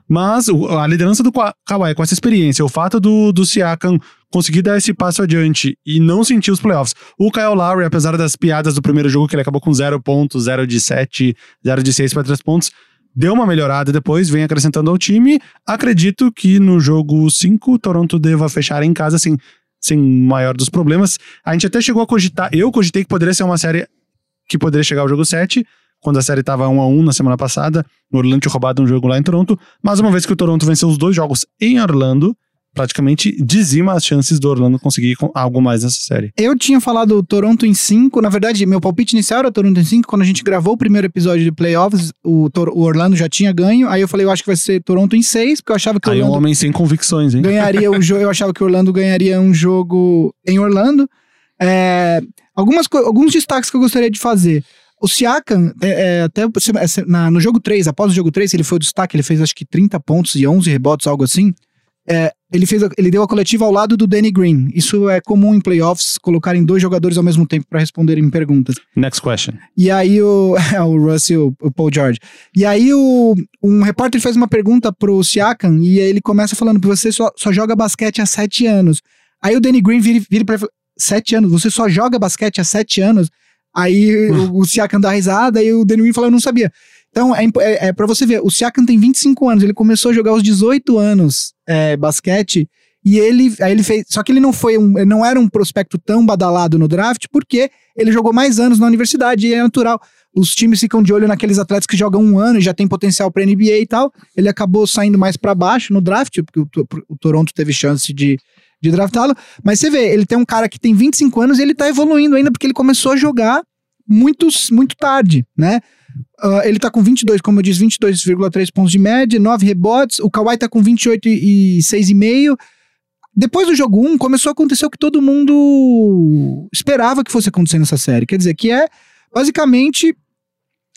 Mas a liderança do Kawhi com essa experiência, o fato do, do Siakam conseguir dar esse passo adiante e não sentir os playoffs. O Kyle Lowry, apesar das piadas do primeiro jogo, que ele acabou com 0 pontos, 0 de 7, 0 de 6 para 3 pontos, deu uma melhorada depois, vem acrescentando ao time. Acredito que no jogo 5, o Toronto deva fechar em casa sem, sem maior dos problemas. A gente até chegou a cogitar, eu cogitei que poderia ser uma série que poderia chegar ao jogo 7, quando a série estava 1 a 1 na semana passada. O Orlando tinha roubado um jogo lá em Toronto, mas uma vez que o Toronto venceu os dois jogos em Orlando, praticamente dizima as chances do Orlando conseguir algo mais nessa série. Eu tinha falado Toronto em 5, na verdade, meu palpite inicial era Toronto em 5, quando a gente gravou o primeiro episódio de playoffs, o, o, Orlando já tinha ganho, aí eu falei, eu acho que vai ser Toronto em 6, porque eu achava que o Aí Orlando... um homem sem convicções, hein? Ganharia o jogo, eu achava que o Orlando ganharia um jogo em Orlando. É, algumas, alguns destaques que eu gostaria de fazer. O Siakam, é, é, até na, no jogo 3, após o jogo 3, ele foi o destaque, ele fez acho que 30 pontos e 11 rebotes, algo assim. É, ele, fez, ele deu a coletiva ao lado do Danny Green. Isso é comum em playoffs, colocarem dois jogadores ao mesmo tempo para responderem perguntas. Next question. E aí o, é, o Russell, o Paul George. E aí o, um repórter fez uma pergunta pro Siakam e ele começa falando você só, só joga basquete há sete anos. Aí o Danny Green vira, vira pra ele e fala, sete anos? Você só joga basquete há sete anos? Aí o, o Siakam dá risada e o Danny Green fala, eu não sabia. Então, é, é, é para você ver, o Siakam tem 25 anos, ele começou a jogar aos 18 anos é, basquete, e ele, aí ele fez, só que ele não foi um, ele não era um prospecto tão badalado no draft, porque ele jogou mais anos na universidade, e é natural. Os times ficam de olho naqueles atletas que jogam um ano e já tem potencial para NBA e tal. Ele acabou saindo mais para baixo no draft, porque o, o Toronto teve chance de, de draftá-lo. Mas você vê, ele tem um cara que tem 25 anos e ele tá evoluindo ainda, porque ele começou a jogar muito, muito tarde, né? Ah, ele tá com 22, como eu disse, 22,3 pontos de média, 9 rebotes. O Kawhi tá com 28 e e 6,5. Depois do jogo 1, começou a acontecer o que todo mundo esperava que fosse acontecer nessa série. Quer dizer, que é basicamente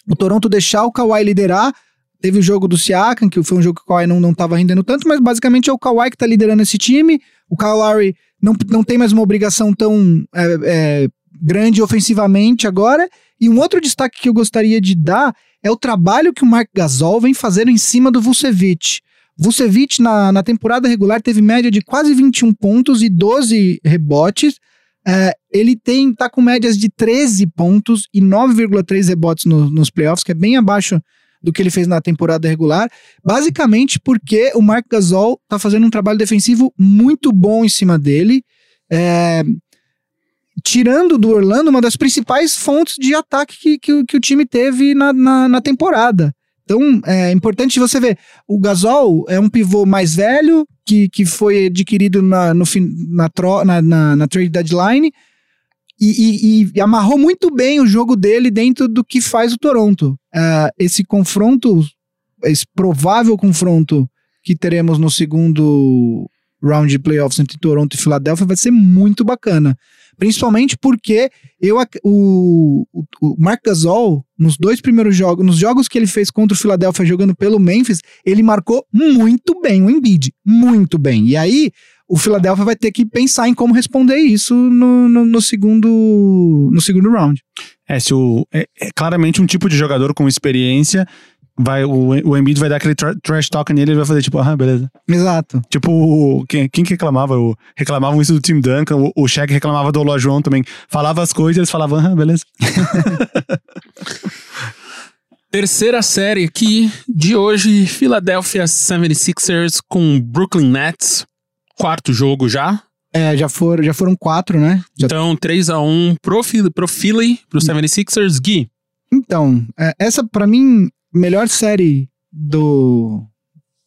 o Toronto deixar o Kawhi liderar. Teve o jogo do Siakam, que foi um jogo que o Kawhi não, não tava rendendo tanto, mas basicamente é o Kawhi que tá liderando esse time. O Lowry não, não tem mais uma obrigação tão é, é, grande ofensivamente agora. E um outro destaque que eu gostaria de dar é o trabalho que o Mark Gasol vem fazendo em cima do Vucevic. Vucevic, na, na temporada regular, teve média de quase 21 pontos e 12 rebotes. É, ele tem tá com médias de 13 pontos e 9,3 rebotes no- nos playoffs, que é bem abaixo do que ele fez na temporada regular. Basicamente porque o Mark Gasol tá fazendo um trabalho defensivo muito bom em cima dele. É, tirando do Orlando uma das principais fontes de ataque que, que, o- que o time teve na, na, na temporada. Então, é importante você ver, o Gasol é um pivô mais velho, que, que foi adquirido na, no, na, tro, na, na, na trade deadline, e, e- e amarrou muito bem o jogo dele dentro do que faz o Toronto. Ah, esse confronto, esse provável confronto que teremos no segundo round de playoffs entre Toronto e Filadélfia vai ser muito bacana. Principalmente porque eu, o, o, Marc Gasol, nos dois primeiros jogos, nos jogos que ele fez contra o Philadelphia jogando pelo Memphis, ele marcou muito bem o Embiid. Muito bem. E aí, o Philadelphia vai ter que pensar em como responder isso no, no, no segundo, no segundo round. É, se o, é, é claramente um tipo de jogador com experiência. Vai, o, o Embiid vai dar aquele tra- trash talk nele e ele vai fazer tipo, ah, beleza. Exato. Tipo, o- quem, quem que reclamava? O, reclamavam isso do Tim Duncan, o, o Shaq reclamava do Olajuwon também. Falava as coisas e eles falavam, ah, beleza. Terceira série aqui de hoje, Philadelphia 76ers com Brooklyn Nets. Quarto jogo já. É, já foram, já foram quatro, né? Já- Então, 3x1 pro, pro Philly, pro 76ers. Gui, Então, é, essa pra mim, melhor série do,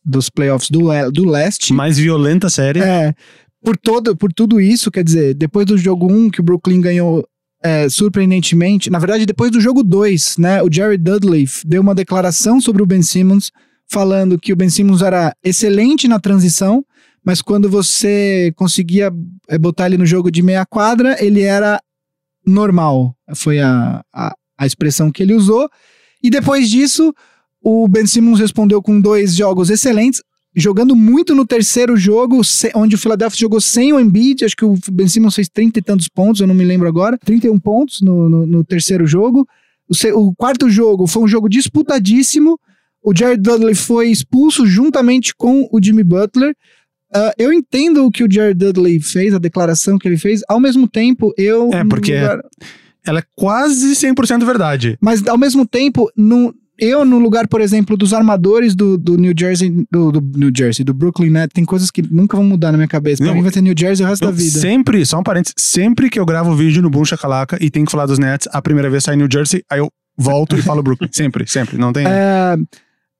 dos playoffs do, do leste. Mais violenta série. É, por, todo, por tudo isso, quer dizer, depois do jogo 1 que o Brooklyn ganhou é, surpreendentemente, na verdade, depois do jogo 2, né, o Jerry Dudley deu uma declaração sobre o Ben Simmons, falando que o Ben Simmons era excelente na transição, mas quando você conseguia é, botar ele no jogo de meia quadra, ele era normal. Foi a, a, a expressão que ele usou. E depois disso, o Ben Simmons respondeu com dois jogos excelentes, jogando muito no terceiro jogo, onde o Philadelphia jogou sem o Embiid, acho que o Ben Simmons fez 30 e tantos pontos, eu não me lembro agora, 31 pontos no, no, no terceiro jogo. O, o quarto jogo foi um jogo disputadíssimo, o Jared Dudley foi expulso juntamente com o Jimmy Butler. Ah, eu entendo o que o Jared Dudley fez, a declaração que ele fez, ao mesmo tempo eu... É, porque- lugar- Ela é quase 100% verdade. mas ao mesmo tempo, no, eu, no lugar, por exemplo, dos armadores do, do New Jersey, do, do New Jersey, do Brooklyn Nets, tem coisas que nunca vão mudar na minha cabeça. Pra Não. mim vai ter New Jersey o resto da vida. sempre, só um parênteses, sempre que eu gravo vídeo no Boom Shakalaka e tenho que falar dos Nets, a primeira vez sai New Jersey, aí eu volto e falo Brooklyn. Sempre, sempre. Não tem. É,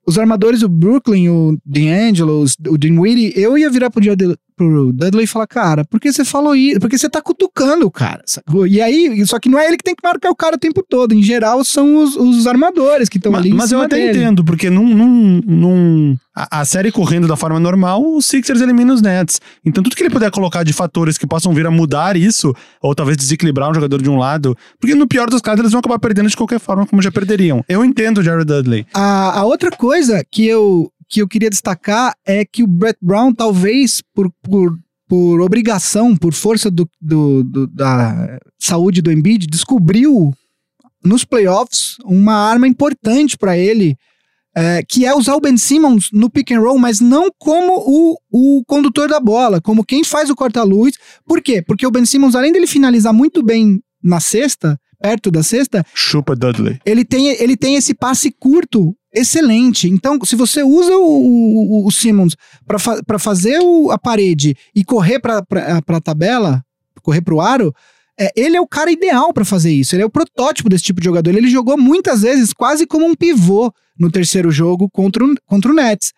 os armadores do Brooklyn, o D'Angelo, o Dinwiddie, eu ia virar pro, Jad- pro Dudley e falar, cara, por que você falou isso? Porque você tá cutucando o cara. sacou? E aí, só que não é ele que tem que marcar o cara o tempo todo. Em geral, são os, os armadores que estão ali. em Mas eu até dele. entendo, porque num, num, num- a, a série correndo da forma normal, o Sixers elimina os Nets. Então tudo que ele puder colocar de fatores que possam vir a mudar isso, ou talvez desequilibrar um jogador de um lado, porque no pior dos casos eles vão acabar perdendo de qualquer forma, como já perderiam. Eu entendo o Jared Dudley. A, a outra coisa que eu, que eu queria destacar é que o Brett Brown, talvez por, por, por obrigação, por força do, do, do da saúde do Embiid, descobriu nos playoffs uma arma importante para ele, é, que é usar o Ben Simmons no pick and roll, mas não como o, o condutor da bola, como quem faz o corta-luz. Por quê? Porque o Ben Simmons, além dele finalizar muito bem na cesta, perto da cesta, Chupa Dudley. ele tem, ele tem esse passe curto excelente. Então, se você usa o, o, o Simmons para fa fazer o, a parede e correr para a tabela, correr para o aro, é, ele é o cara ideal para fazer isso. Ele é o protótipo desse tipo de jogador. Ele jogou muitas vezes quase como um pivô no terceiro jogo contra o, contra o Nets.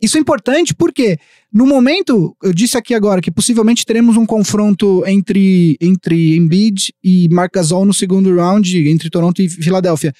Isso é importante porque, no momento, eu disse aqui agora que possivelmente teremos um confronto entre, entre Embiid e Marc Gasol no segundo round, entre Toronto e Filadélfia.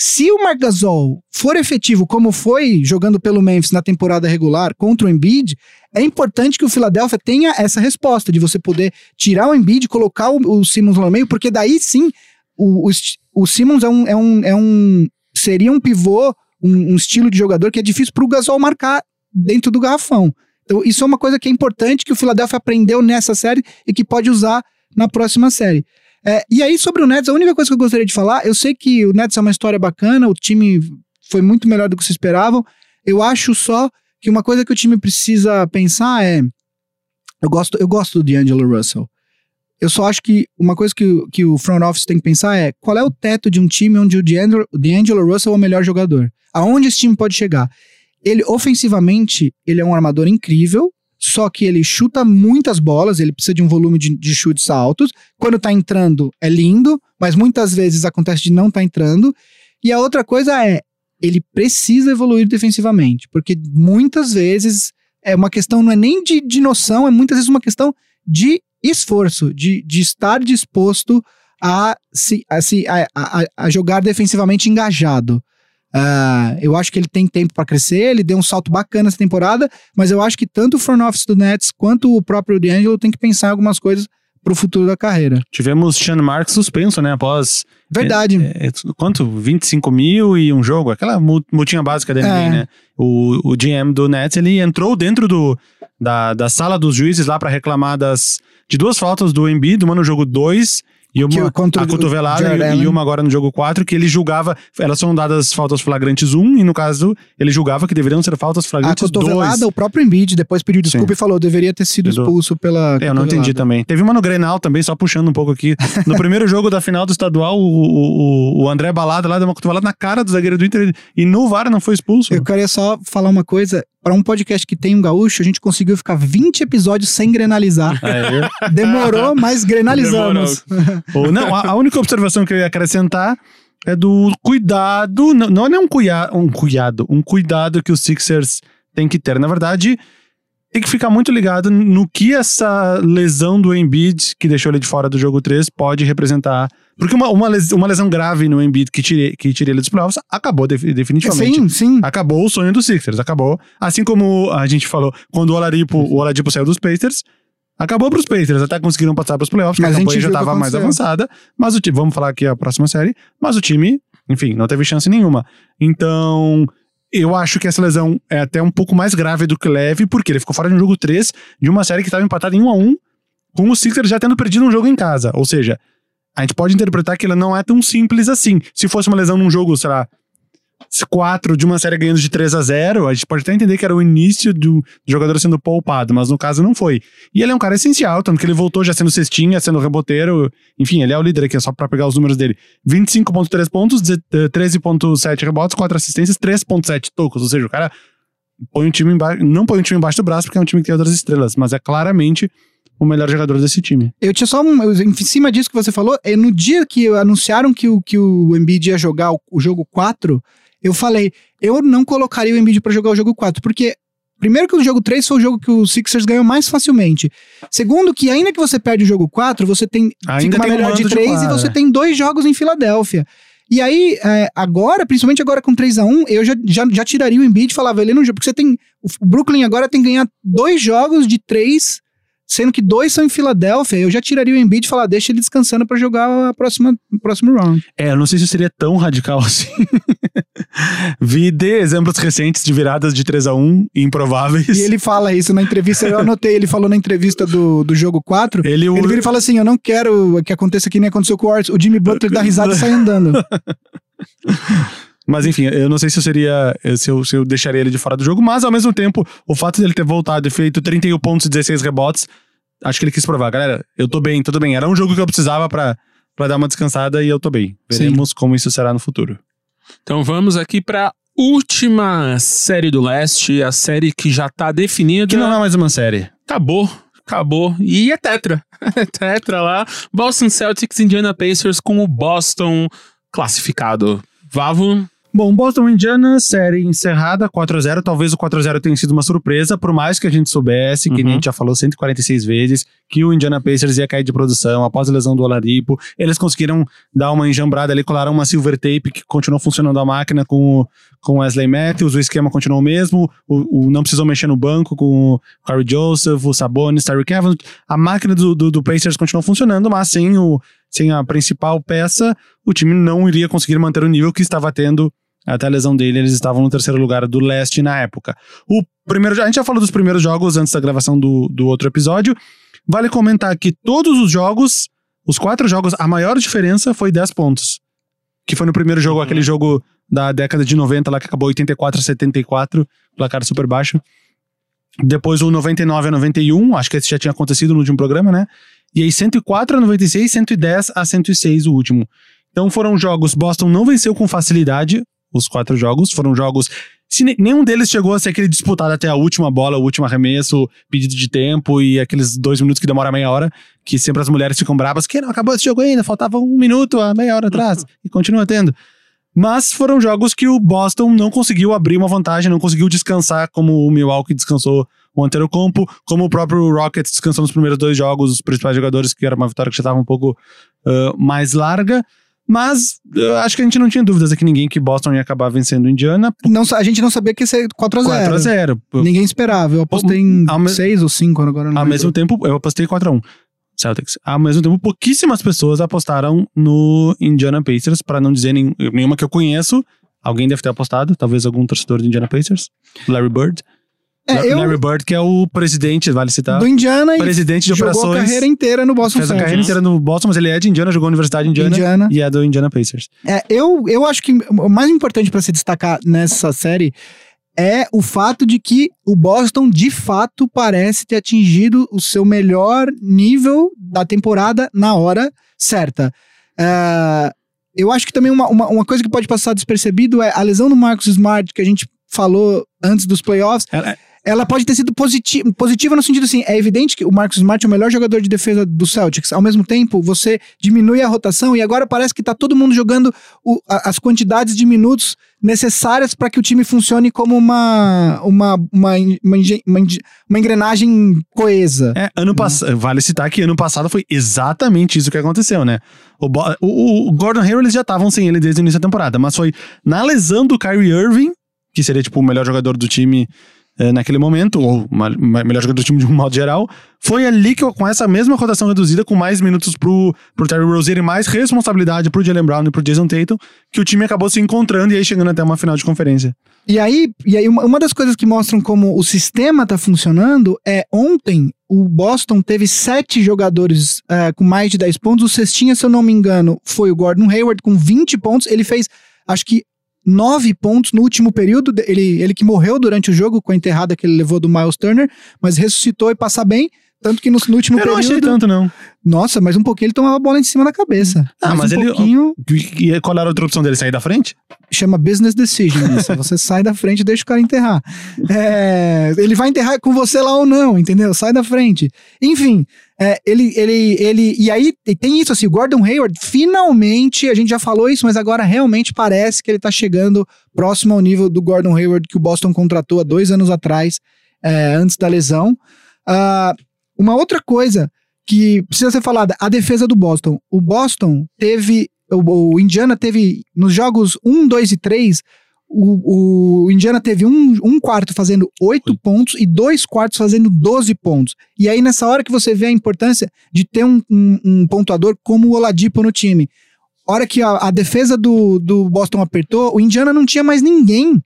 Se o Marc Gasol for efetivo como foi jogando pelo Memphis na temporada regular contra o Embiid, é importante que o Philadelphia tenha essa resposta de você poder tirar o Embiid colocar o, o Simmons lá no meio, porque daí sim o, o, o Simmons é um, é um, é um seria um pivô, um, um estilo de jogador que é difícil para o Gasol marcar dentro do garrafão. Então isso é uma coisa que é importante que o Philadelphia aprendeu nessa série e que pode usar na próxima série. É, e aí, sobre o Nets, a única coisa que eu gostaria de falar, eu sei que o Nets é uma história bacana, o time foi muito melhor do que vocês esperavam. Eu acho só que uma coisa que o time precisa pensar é. Eu gosto, eu gosto do D'Angelo Russell. Eu só acho que uma coisa que, que o front office tem que pensar é qual é o teto de um time onde o D'Angelo Russell é o melhor jogador. Aonde esse time pode chegar? Ele, ofensivamente, ele é um armador incrível, só que ele chuta muitas bolas, ele precisa de um volume de, de chutes altos. Quando tá entrando, é lindo, mas muitas vezes acontece de não tá entrando. E a outra coisa é, ele precisa evoluir defensivamente, porque muitas vezes é uma questão, não é nem de, de noção, é muitas vezes uma questão de esforço, de, de estar disposto a, se, a, se, a, a, a jogar defensivamente engajado. Uh, eu acho que ele tem tempo para crescer, ele deu um salto bacana essa temporada, mas eu acho que tanto o front office do Nets quanto o próprio D'Angelo tem que pensar em algumas coisas para o futuro da carreira. Tivemos Sean Marks suspenso, né? Após. Verdade. É, é, quanto? 25 mil e um jogo? Aquela multinha básica da NBA, é. né? O, o GM do Nets, ele entrou dentro do, da, da sala dos juízes lá para reclamar das, de duas faltas do Embiid, uma no jogo 2 e uma, a cotovelada e, e, uma agora no jogo 4, que ele julgava, elas são dadas faltas flagrantes 1, e no caso, ele julgava que deveriam ser faltas flagrantes 2. A cotovelada, dois. o próprio Embiid depois pediu desculpa Sim. e falou, deveria ter sido expulso pela É, eu não entendi também. Teve uma no Grenal também, só puxando um pouco aqui. No primeiro jogo da final do estadual, o, o, o André Balada lá deu uma cotovelada na cara do zagueiro do Inter, e no VAR não foi expulso. Eu queria só falar uma coisa, para um podcast que tem um gaúcho, a gente conseguiu ficar 20 episódios sem grenalizar. É, Demorou, mas grenalizamos. Demorou. não, a, a, única observação que eu ia acrescentar é do cuidado, não, não é um, cuia, um cuidado, um cuidado que os Sixers têm que ter. Na verdade, tem que ficar muito ligado no que essa lesão do Embiid, que deixou ele de fora do jogo 3, pode representar porque uma, uma, lesão, uma lesão grave no Embiid que tire, que tire ele dos playoffs acabou definitivamente. Sim, sim. Acabou o sonho dos Sixers, acabou. Assim como a gente falou, quando o Oladipo, o Oladipo saiu dos Pacers, acabou pros Pacers. Até conseguiram passar pros playoffs, porque a, a campanha já tava mais avançada. Mas o time, vamos falar aqui a próxima série, mas o time, enfim, não teve chance nenhuma. Então, eu acho que essa lesão é até um pouco mais grave do que leve, porque ele ficou fora de um jogo 3 de uma série que estava empatada em 1 a 1 com o Sixers já tendo perdido um jogo em casa. Ou seja, a gente pode interpretar que ela não é tão simples assim. Se fosse uma lesão num jogo, sei lá, 4 de uma série ganhando de 3 a 0 a gente pode até entender que era o início do jogador sendo poupado, mas no caso não foi. E ele é um cara essencial, tanto que ele voltou já sendo cestinha, sendo reboteiro, enfim, ele é o líder aqui, é só pra pegar os números dele. 25.3 pontos, 13.7 rebotes, 4 assistências, 3.7 tocos, ou seja, o cara põe um time embaixo, não põe um time embaixo do braço porque é um time que tem outras estrelas, mas é claramente o melhor jogador desse time. Eu tinha só um. Em cima disso que você falou, é, no dia que anunciaram que o, que o Embiid ia jogar o, o jogo 4, eu falei, eu não colocaria o Embiid para jogar o jogo 4, porque Primeiro que o jogo 3 foi o jogo que o Sixers ganhou mais facilmente. Segundo que ainda que você perde o jogo 4, você tem ainda fica uma melhor de 3 de e você tem dois jogos em Filadélfia. E aí, é, agora, principalmente agora com 3 a 1 eu já, já, já tiraria o Embiid e falava, ele não joga, porque você tem. O Brooklyn agora tem que ganhar dois jogos de 3 sendo que dois são em Filadélfia, eu já tiraria o Embiid e falar, deixa ele descansando para jogar a próxima, o próximo round. É, eu não sei se seria tão radical assim. Vi de exemplos recentes de viradas de 3 a 1 improváveis. E ele fala isso na entrevista, eu anotei, ele falou na entrevista do, do jogo 4, Ele, ele vira e fala assim, eu não quero que aconteça que nem aconteceu com o Warriors. O Jimmy Butler dá risada e sai andando. Mas enfim, eu não sei se eu seria. Se eu, se eu deixaria ele de fora do jogo, mas ao mesmo tempo, o fato dele ter voltado e feito 31 pontos e 16 rebotes, acho que ele quis provar, galera, eu tô bem, tudo bem. Era um jogo que eu precisava pra dar uma descansada e eu tô bem. Veremos como isso será no futuro. Então vamos aqui pra última série do leste, a série que já tá definida. Que não é mais uma série. Acabou. Acabou. E é tetra. É tetra lá. Boston Celtics, Indiana Pacers com o Boston classificado. Vavo, Bom, Boston Indiana, série encerrada, 4x0. Talvez o 4x0 tenha sido uma surpresa, por mais que a gente soubesse, que Uhum. nem a gente já falou 146 vezes, que o Indiana Pacers ia cair de produção após a lesão do Oladipo. Eles conseguiram dar uma enjambrada ali, colaram uma silver tape que continuou funcionando a máquina com o, com Wesley Matthews, o esquema continuou o mesmo, o, o- não precisou mexer no banco com o Corey Joseph, o Sabonis, Tyreek Evans. A máquina do, do, do Pacers continuou funcionando, mas sem, o, sem a principal peça, o time não iria conseguir manter o nível que estava tendo até a lesão dele, eles estavam no terceiro lugar do leste na época. O primeiro, a gente já falou dos primeiros jogos antes da gravação do, do outro episódio. Vale comentar que todos os jogos, os quatro jogos, a maior diferença foi 10 pontos. Que foi no primeiro jogo, Uhum. aquele jogo da década de 90 lá que acabou 84 a 74, placar super baixo. Depois o 99 a 91, acho que esse já tinha acontecido no último programa, né? E aí 104 a 96, 110 a 106 o último. Então foram jogos, Boston não venceu com facilidade os quatro jogos, foram jogos se ne- nenhum deles chegou a ser aquele disputado até a última bola, o último arremesso, pedido de tempo e aqueles dois minutos que demora meia hora, que sempre as mulheres ficam bravas, que não acabou esse jogo ainda, faltava um minuto a meia hora atrás, e continua tendo. Mas foram jogos que o Boston não conseguiu abrir uma vantagem, não conseguiu descansar como o Milwaukee descansou o Antetokounmpo, como o próprio Rockets descansou nos primeiros dois jogos, os principais jogadores, que era uma vitória que já estava um pouco ah, mais larga. Mas eu acho que a gente não tinha dúvidas aqui ninguém que Boston ia acabar vencendo o Indiana Não, a gente não sabia que ia ser 4x0. 4 a 0 Ninguém esperava. Eu apostei em me- 6 ou 5 agora. Não Ao mesmo tempo, eu apostei 4x1. Celtics. Ao mesmo tempo, pouquíssimas pessoas apostaram no Indiana Pacers, pra não dizer nenhuma que eu conheço. Alguém deve ter apostado, talvez algum torcedor do Indiana Pacers. Larry Bird. É, eu- Larry Bird, que é o presidente, vale citar. Do Indiana e presidente de jogou a operações. carreira inteira no Boston Fez a carreira inteira no Boston, mas ele é de Indiana, jogou na Universidade de Indiana, Indiana. e é do Indiana Pacers. É, eu, eu acho que o mais importante pra se destacar nessa série é o fato de que o Boston, de fato, parece ter atingido o seu melhor nível da temporada na hora certa. É, eu acho que também uma, uma, uma coisa que pode passar despercebido é a lesão do Marcus Smart, que a gente falou antes dos playoffs, Ela- ela pode ter sido positi positiva no sentido assim, é evidente que o Marcus Smart é o melhor jogador de defesa do Celtics. Ao mesmo tempo, você diminui a rotação e agora parece que tá todo mundo jogando o- a- as quantidades de minutos necessárias para que o time funcione como uma uma, uma, uma, uma uma engrenagem coesa. É, ano passado, vale citar que ano passado foi exatamente isso que aconteceu, né? O, Bo- o- o Gordon Hayward eles já estavam sem ele desde o início da temporada, mas foi na lesão do Kyrie Irving, que seria tipo o melhor jogador do time eh, naquele momento, ou melhor jogador do time de um modo geral, foi ali que eu- com essa mesma rotação reduzida, com mais minutos pro, pro Terry Rozier e mais responsabilidade pro Jalen Brown e pro Jason Tatum, que o time acabou se encontrando e aí chegando até uma final de conferência. E aí, e aí uma, uma das coisas que mostram como o sistema tá funcionando é ontem o Boston teve sete jogadores eh, com mais de 10 pontos. O cestinha, se eu não me engano, foi o Gordon Hayward com 20 pontos. Ele fez, acho que, nove pontos no último período. Ele, ele que morreu durante o jogo com a enterrada que ele levou do Miles Turner, mas ressuscitou e passa bem. Tanto que no, no último Eu não período. achei tanto, não. Nossa, mas um pouquinho ele tomava a bola em cima da cabeça. Ah, mas um ele- pouquinho E qual era a outra opção dele? Sair da frente? chama business decision isso. Você sai da frente e deixa o cara enterrar. É, ele vai enterrar com você lá ou não, entendeu? Sai da frente. Enfim, é, ele, ele, ele. E aí tem isso assim: o Gordon Hayward, finalmente, a gente já falou isso, mas agora realmente parece que ele tá chegando próximo ao nível do Gordon Hayward que o Boston contratou há dois anos atrás, é, antes da lesão. Ah, uma outra coisa que precisa ser falada, a defesa do Boston. O Boston teve. O, o Indiana teve, nos jogos 1, 2 e 3, o, o Indiana teve um, um quarto fazendo 8 pontos e dois quartos fazendo 12 pontos. E aí, nessa hora que você vê a importância de ter um, um- um pontuador como o Oladipo no time. hora que a, a defesa do, do Boston apertou, o Indiana não tinha mais ninguém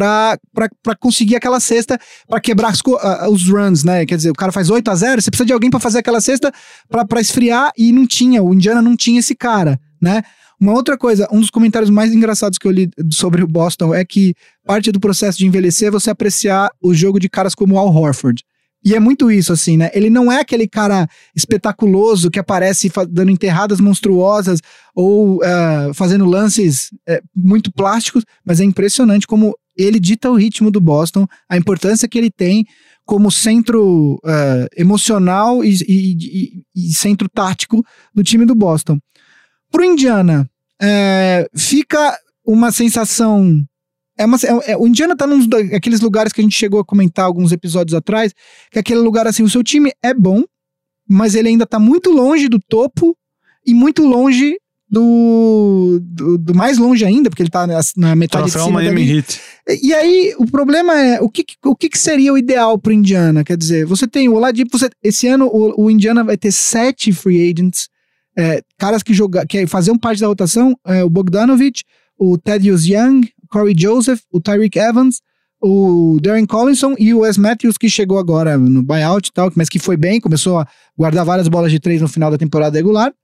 pra conseguir aquela cesta, pra quebrar co- ah, os runs, né? Quer dizer, o cara faz 8 a 0 você precisa de alguém pra fazer aquela cesta pra esfriar e não tinha. O Indiana não tinha esse cara, né? Uma outra coisa, um dos comentários mais engraçados que eu li sobre o Boston é que parte do processo de envelhecer é você apreciar o jogo de caras como Al Horford. E é muito isso, assim, né? Ele não é aquele cara espetaculoso que aparece dando enterradas monstruosas ou ah, fazendo lances eh, muito plásticos, mas é impressionante como ele dita o ritmo do Boston, a importância que ele tem como centro ah, emocional e, e- e- e centro tático do time do Boston. Pro Indiana, fica uma sensação. É uma, é- é- o Indiana tá num aqueles lugares que a gente chegou a comentar alguns episódios atrás, que é aquele lugar assim, o seu time é bom, mas ele ainda tá muito longe do topo e muito longe do, do, do mais longe ainda, porque ele tá na, na metade de Troféu cima da Miami liga. Heat. E aí, o problema é, o que, o que, seria o ideal pro Indiana? Quer dizer, você tem o Oladipo, você, esse ano o, o Indiana vai ter sete free agents, é, caras que, joga, que faziam parte da rotação, é, o Bogdanovich, o Thaddeus Young, Corey Joseph, o Tyreek Evans, o Darren Collinson e o Wes Matthews, que chegou agora no buyout e tal, mas que foi bem, começou a guardar várias bolas de três no final da temporada regular.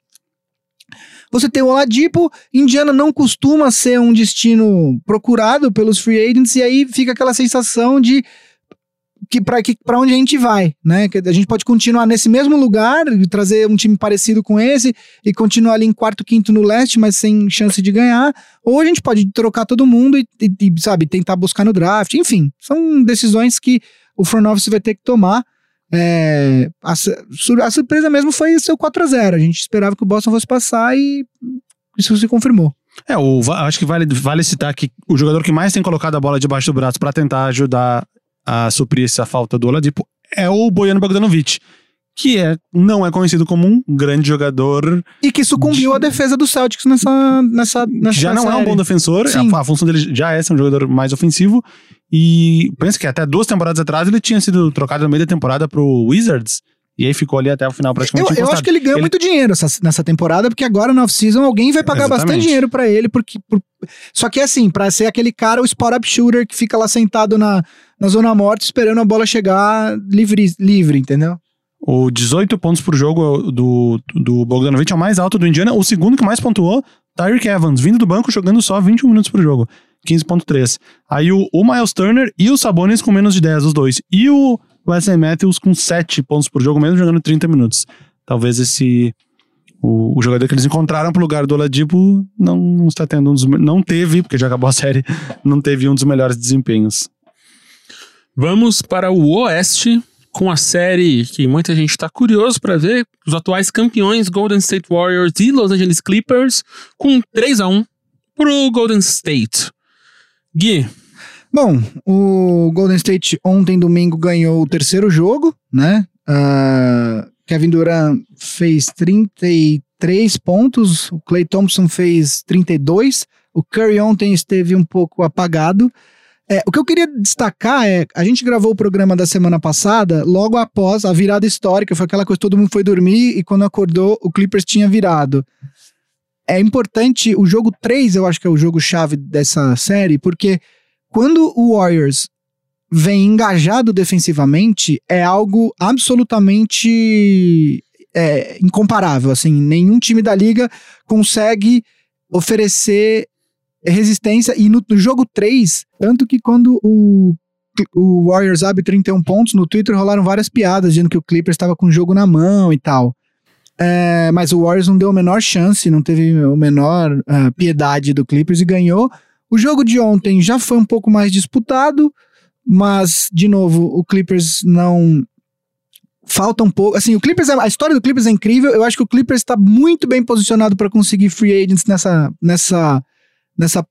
Você tem o Oladipo, Indiana não costuma ser um destino procurado pelos free agents, e aí fica aquela sensação de que para que, pra onde a gente vai, né? Que a gente pode continuar nesse mesmo lugar, trazer um time parecido com esse, e continuar ali em quarto, quinto no leste, mas sem chance de ganhar, ou a gente pode trocar todo mundo e, e- e, sabe, tentar buscar no draft, enfim, são decisões que o front office vai ter que tomar. É, a, a surpresa mesmo foi ser o 4 a 0 A gente esperava que o Boston fosse passar e isso se confirmou. É, o, acho que vale, vale citar que o jogador que mais tem colocado a bola debaixo do braço pra tentar ajudar a suprir essa falta do Oladipo é o Bojan Bogdanovic, que é, não é conhecido como um grande jogador, E que sucumbiu à defesa do Celtics nessa. nessa, nessa já não é um série. bom defensor, a, a função dele já é ser um jogador mais ofensivo, e pensa que até duas temporadas atrás ele tinha sido trocado no meio da temporada pro Wizards, e aí ficou ali até o final Eu, praticamente eu encostado. acho que ele ganhou Ele- muito dinheiro essa- nessa temporada, porque agora na off-season alguém vai pagar Exatamente. bastante dinheiro pra ele, porque. por- Só que assim, pra ser aquele cara, o spot-up shooter que fica lá sentado na, na zona morta esperando a bola chegar livre, livre entendeu? O 18 pontos por jogo do, do Bogdanovic é o mais alto do Indiana. O segundo que mais pontuou, Tyreek Evans, vindo do banco, jogando só 21 minutos por jogo. 15.3. Aí o, o Miles Turner e o Sabonis com menos de 10, os dois. E o Wesley Matthews com 7 pontos por jogo, mesmo jogando 30 minutos. Talvez esse... O, o jogador que eles encontraram pro lugar do Oladipo não, não está tendo um dos... Não teve, porque já acabou a série, não teve um dos melhores desempenhos. Vamos para o Oeste com a série que muita gente está curioso para ver. Os atuais campeões Golden State Warriors e Los Angeles Clippers com 3 a 1 pro Golden State. Gui, Bom, o Golden State ontem, domingo, ganhou o terceiro jogo, né? Ah, Kevin Durant fez 33 pontos, o Clay Thompson fez 32, o Curry ontem esteve um pouco apagado. É, o que eu queria destacar é, a gente gravou o programa da semana passada, logo após a virada histórica, foi aquela coisa, todo mundo foi dormir e quando acordou, o Clippers tinha virado. É importante, o jogo 3 eu acho que é o jogo-chave dessa série, porque quando o Warriors vem engajado defensivamente, é algo absolutamente é, incomparável. Assim, nenhum time da liga consegue oferecer resistência. E no, no jogo 3, tanto que quando o, o Warriors abre 31 pontos, no Twitter rolaram várias piadas dizendo que o Clippers estava com o jogo na mão e tal. É, mas o Warriors não deu a menor chance, não teve a menor ah, piedade do Clippers e ganhou. O jogo de ontem já foi um pouco mais disputado, mas, de novo, o Clippers não. Falta um pouco. Assim, o Clippers, é- a história do Clippers é incrível. Eu acho que o Clippers está muito bem posicionado para conseguir free agents nessa, nessa, nessa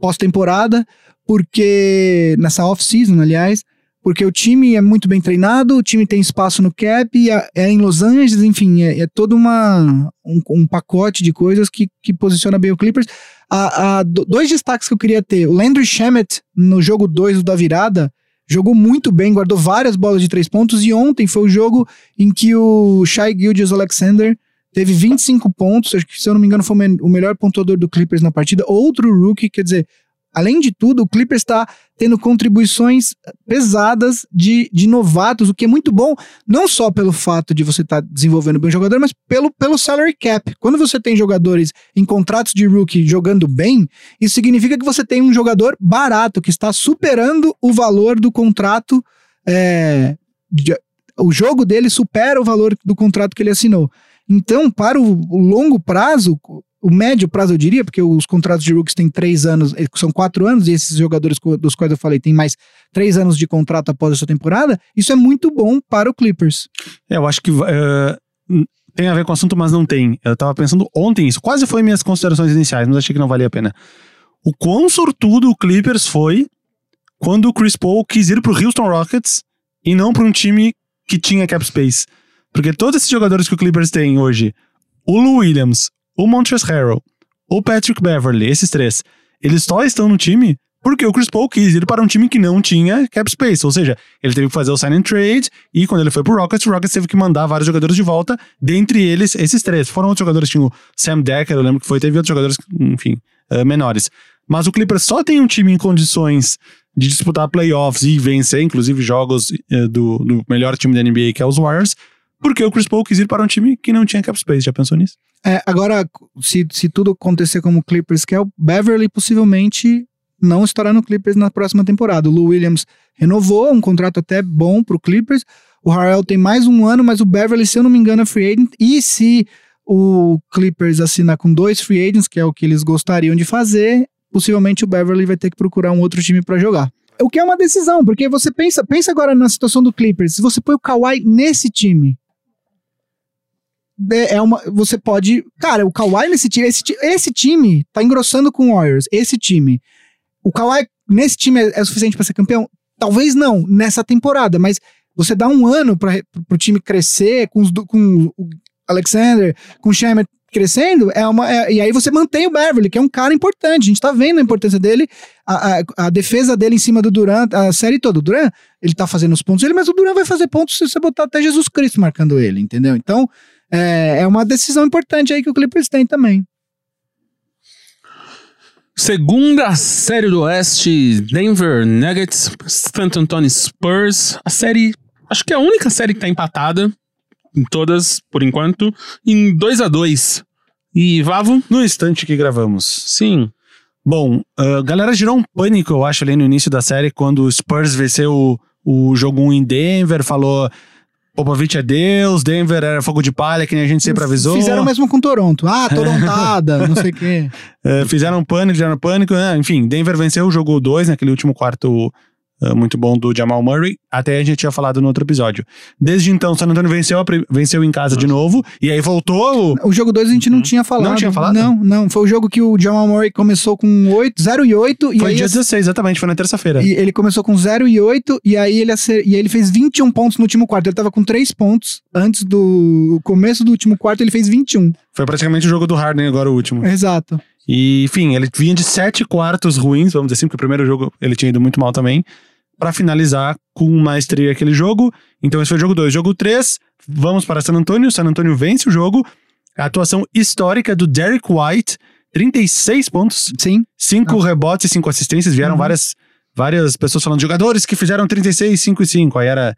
pós-temporada, porque. Nessa off-season, aliás. Porque o time é muito bem treinado, o time tem espaço no cap, é, é em Los Angeles, enfim, é, é todo uma, um, um pacote de coisas que, que posiciona bem o Clippers. A- a- do- dois destaques que eu queria ter. O Landry Shamet, no jogo 2 da virada, jogou muito bem, guardou várias bolas de três pontos. E ontem foi o jogo em que o Shai Gilgeous Alexander teve 25 pontos, acho que se eu não me engano foi o melhor pontuador do Clippers na partida. Outro rookie, quer dizer, além de tudo, o Clippers está tendo contribuições pesadas de, de novatos, o que é muito bom, não só pelo fato de você estar desenvolvendo bem o jogador, mas pelo, pelo salary cap. Quando você tem jogadores em contratos de rookie jogando bem, isso significa que você tem um jogador barato, que está superando o valor do contrato. é, de- o jogo dele supera o valor do contrato que ele assinou. Então, para o longo prazo, o médio prazo eu diria, porque os contratos de rookies têm três anos, eh, são quatro anos, e esses jogadores dos quais eu falei têm mais três anos de contrato após essa temporada, isso é muito bom para o Clippers. É, eu acho que eh, tem a ver com o assunto, mas não tem. Eu tava pensando ontem isso. Quase foi minhas considerações iniciais, mas achei que não valia a pena. O quão sortudo o Clippers foi quando o Chris Paul quis ir pro Houston Rockets e não para um time que tinha cap space. Porque todos esses jogadores que o Clippers tem hoje, o Lou Williams, o Montrezl Harrell, o Patrick Beverly, esses três, eles só estão no time porque o Chris Paul quis ir para um time que não tinha cap space. Ou seja, ele teve que fazer o sign and trade e quando ele foi pro Rockets, o Rockets teve que mandar vários jogadores de volta, dentre eles esses três. Foram outros jogadores, tinha o Sam Decker, eu lembro que foi, teve outros jogadores, enfim, eh, menores. Mas o Clippers só tem um time em condições de disputar playoffs e vencer, inclusive jogos eh, do, do melhor time da NBA, que é os Warriors, porque o Chris Paul quis ir para um time que não tinha cap space. Já pensou nisso? É, agora, se, se tudo acontecer como o Clippers quer, o Beverly possivelmente não estará no Clippers na próxima temporada. O Lou Williams renovou um contrato até bom pro Clippers. O Harrell tem mais um ano, mas o Beverly, se eu não me engano, é free agent. E se o Clippers assinar com dois free agents, que é o que eles gostariam de fazer, possivelmente o Beverly vai ter que procurar um outro time para jogar. O que é uma decisão, porque você pensa, pensa agora na situação do Clippers. Se você põe o Kawhi nesse time, é é uma, você pode. Cara, o Kawhi nesse time. Esse, esse time tá engrossando com o Warriors. Esse time. O Kawhi nesse time é, é suficiente pra ser campeão? Talvez não, nessa temporada, mas você dá um ano para pro time crescer, com, os, com o Alexander, com o Shemet crescendo, é uma, é- e aí você mantém o Beverly, que é um cara importante. A gente tá vendo a importância dele, a, a, a defesa dele em cima do Durant, a série toda. O Durant, ele tá fazendo os pontos dele, mas o Durant vai fazer pontos se você botar até Jesus Cristo marcando ele, entendeu? Então, é, é uma decisão importante aí que o Clippers tem também. Segunda série do Oeste, Denver Nuggets, San Antonio Spurs. A série, acho que é a única série que tá empatada em todas, por enquanto, em 2 a 2 E Vavo, No instante que gravamos. sim. Bom, a galera gerou um pânico, eu acho, ali no início da série, quando o Spurs venceu o, o jogo 1 em Denver, falou Popovich é Deus, Denver era fogo de palha, que nem a gente sempre avisou. Fizeram mesmo com Toronto. Ah, Torontada, não sei o quê. Eh, fizeram pânico, geraram pânico, né? enfim, Denver venceu o jogo 2, naquele último quarto muito bom do Jamal Murray, até a gente tinha falado no outro episódio. Desde então, San Antonio venceu, venceu em casa de novo, e aí voltou o... O jogo 2 a gente não tinha falado. Não tinha falado? Não, não. Foi o jogo que o Jamal Murray começou com 8, 0 e 8. E Foi aí dia as- 16, exatamente, foi na terça-feira. E ele começou com 0 e 8, e aí ele, acer- e ele fez 21 pontos no último quarto. Ele tava com 3 pontos. Antes do começo do último quarto, ele fez 21. Foi praticamente o jogo do Harden agora o último. Exato. E, enfim, ele vinha de sete quartos ruins, vamos dizer assim, porque o primeiro jogo ele tinha ido muito mal também, Pra finalizar com maestria aquele jogo. Então esse foi o jogo 2. Jogo 3, vamos para San Antonio. San Antonio vence o jogo. A atuação histórica do Derek White, 36 pontos, Sim. 5 rebotes e 5 assistências. Vieram Uhum. várias, várias pessoas falando jogadores que fizeram 36, 5 e 5. Aí era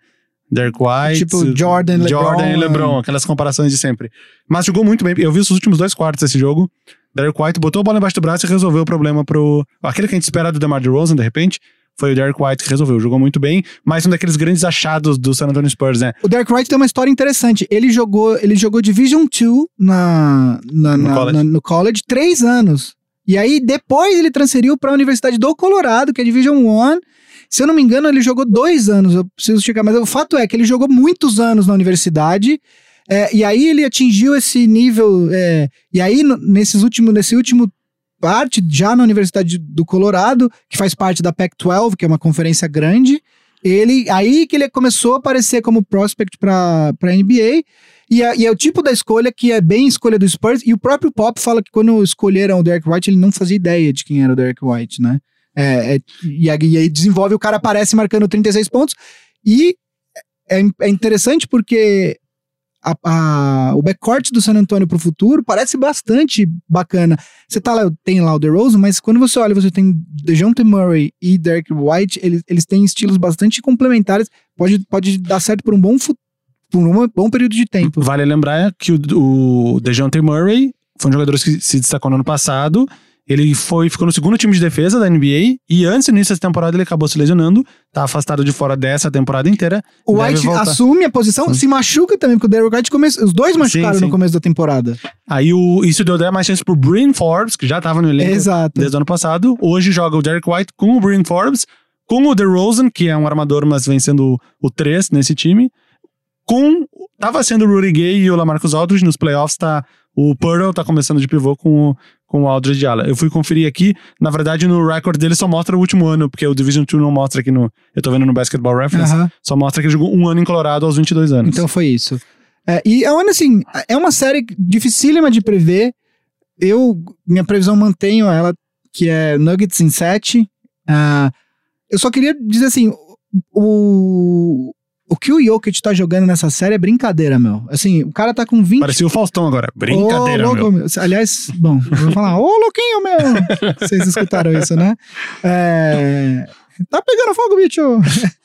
Derek White, Tipo Jordan, LeBron, Jordan e LeBron, aquelas comparações de sempre. Mas jogou muito bem. Eu vi os últimos dois quartos desse jogo. Derek White botou a bola embaixo do braço e resolveu o problema pro. Aquele que a gente espera do DeMar DeRozan, de repente. Foi o Derek White que resolveu. Jogou muito bem. Mais um daqueles grandes achados do San Antonio Spurs, né? O Derek White tem uma história interessante. Ele jogou, ele jogou Division 2 na, na- No na- college. na- no college três anos. E aí, depois ele transferiu para a Universidade do Colorado, que é Division 1. Se eu não me engano, ele jogou dois anos. Eu preciso checar, mas o fato é que ele jogou muitos anos na universidade. é, e aí ele atingiu esse nível. é, e aí, nesses últimos, nesse último parte, já na Universidade do Colorado, que faz parte da Pac-12, que é uma conferência grande, ele aí que ele começou a aparecer como prospect para NBA. E é, e é o tipo da escolha que é bem escolha do Spurs. E o próprio Pop fala que quando escolheram o Derek White, ele não fazia ideia de quem era o Derek White, né? É, é- e, aí- e aí desenvolve, o cara aparece marcando 36 pontos. E é, é interessante porque a- a- o backcourt do San Antonio pro futuro parece bastante bacana. Você tá lá, tem lá o DeRozan, mas quando você olha, você tem DeJounte Murray e Derek White, eles, eles têm estilos bastante complementares. Pode, pode dar certo por um bom por um bom período de tempo. Vale lembrar que o, o DeJounte Murray foi um jogador que se destacou no ano passado. Ele foi, ficou no segundo time de defesa da NBA e antes do início dessa temporada ele acabou se lesionando. Tá afastado de fora dessa temporada inteira. O White voltar. assume a posição, Sim. se machuca também, porque o Derek White começa. Os dois machucaram sim. no começo da temporada. Aí o, isso deu até mais chance pro Bryn Forbes, que já tava no elenco Exato. desde o ano passado. Hoje joga o Derek White com o Bryn Forbes, com o DeRozan, que é um armador, mas vem sendo o 3 nesse time. Com. Tava sendo o Rudy Gay e o Lamarcus Aldridge nos playoffs, tá. O Pearl tá começando de pivô com o, com o Aldridge ala. Eu fui conferir aqui, na verdade no recorde dele só mostra o último ano, porque o Division 2 não mostra aqui no. Eu tô vendo no Basketball Reference, Aham. só mostra que ele jogou um ano em Colorado aos 22 anos. Então foi isso. É, e é uma, assim, é uma série dificílima de prever. Eu, minha previsão mantenho ela, que é Nuggets em 7. eu só queria dizer assim, o, o que o Jokic tá jogando nessa série é brincadeira, meu. Assim, o cara tá com 20... Parecia o Faustão agora. Brincadeira, louco, meu. Aliás, bom, vou falar, ô louquinho, meu! Vocês escutaram isso, né? É, Tá pegando fogo, bicho!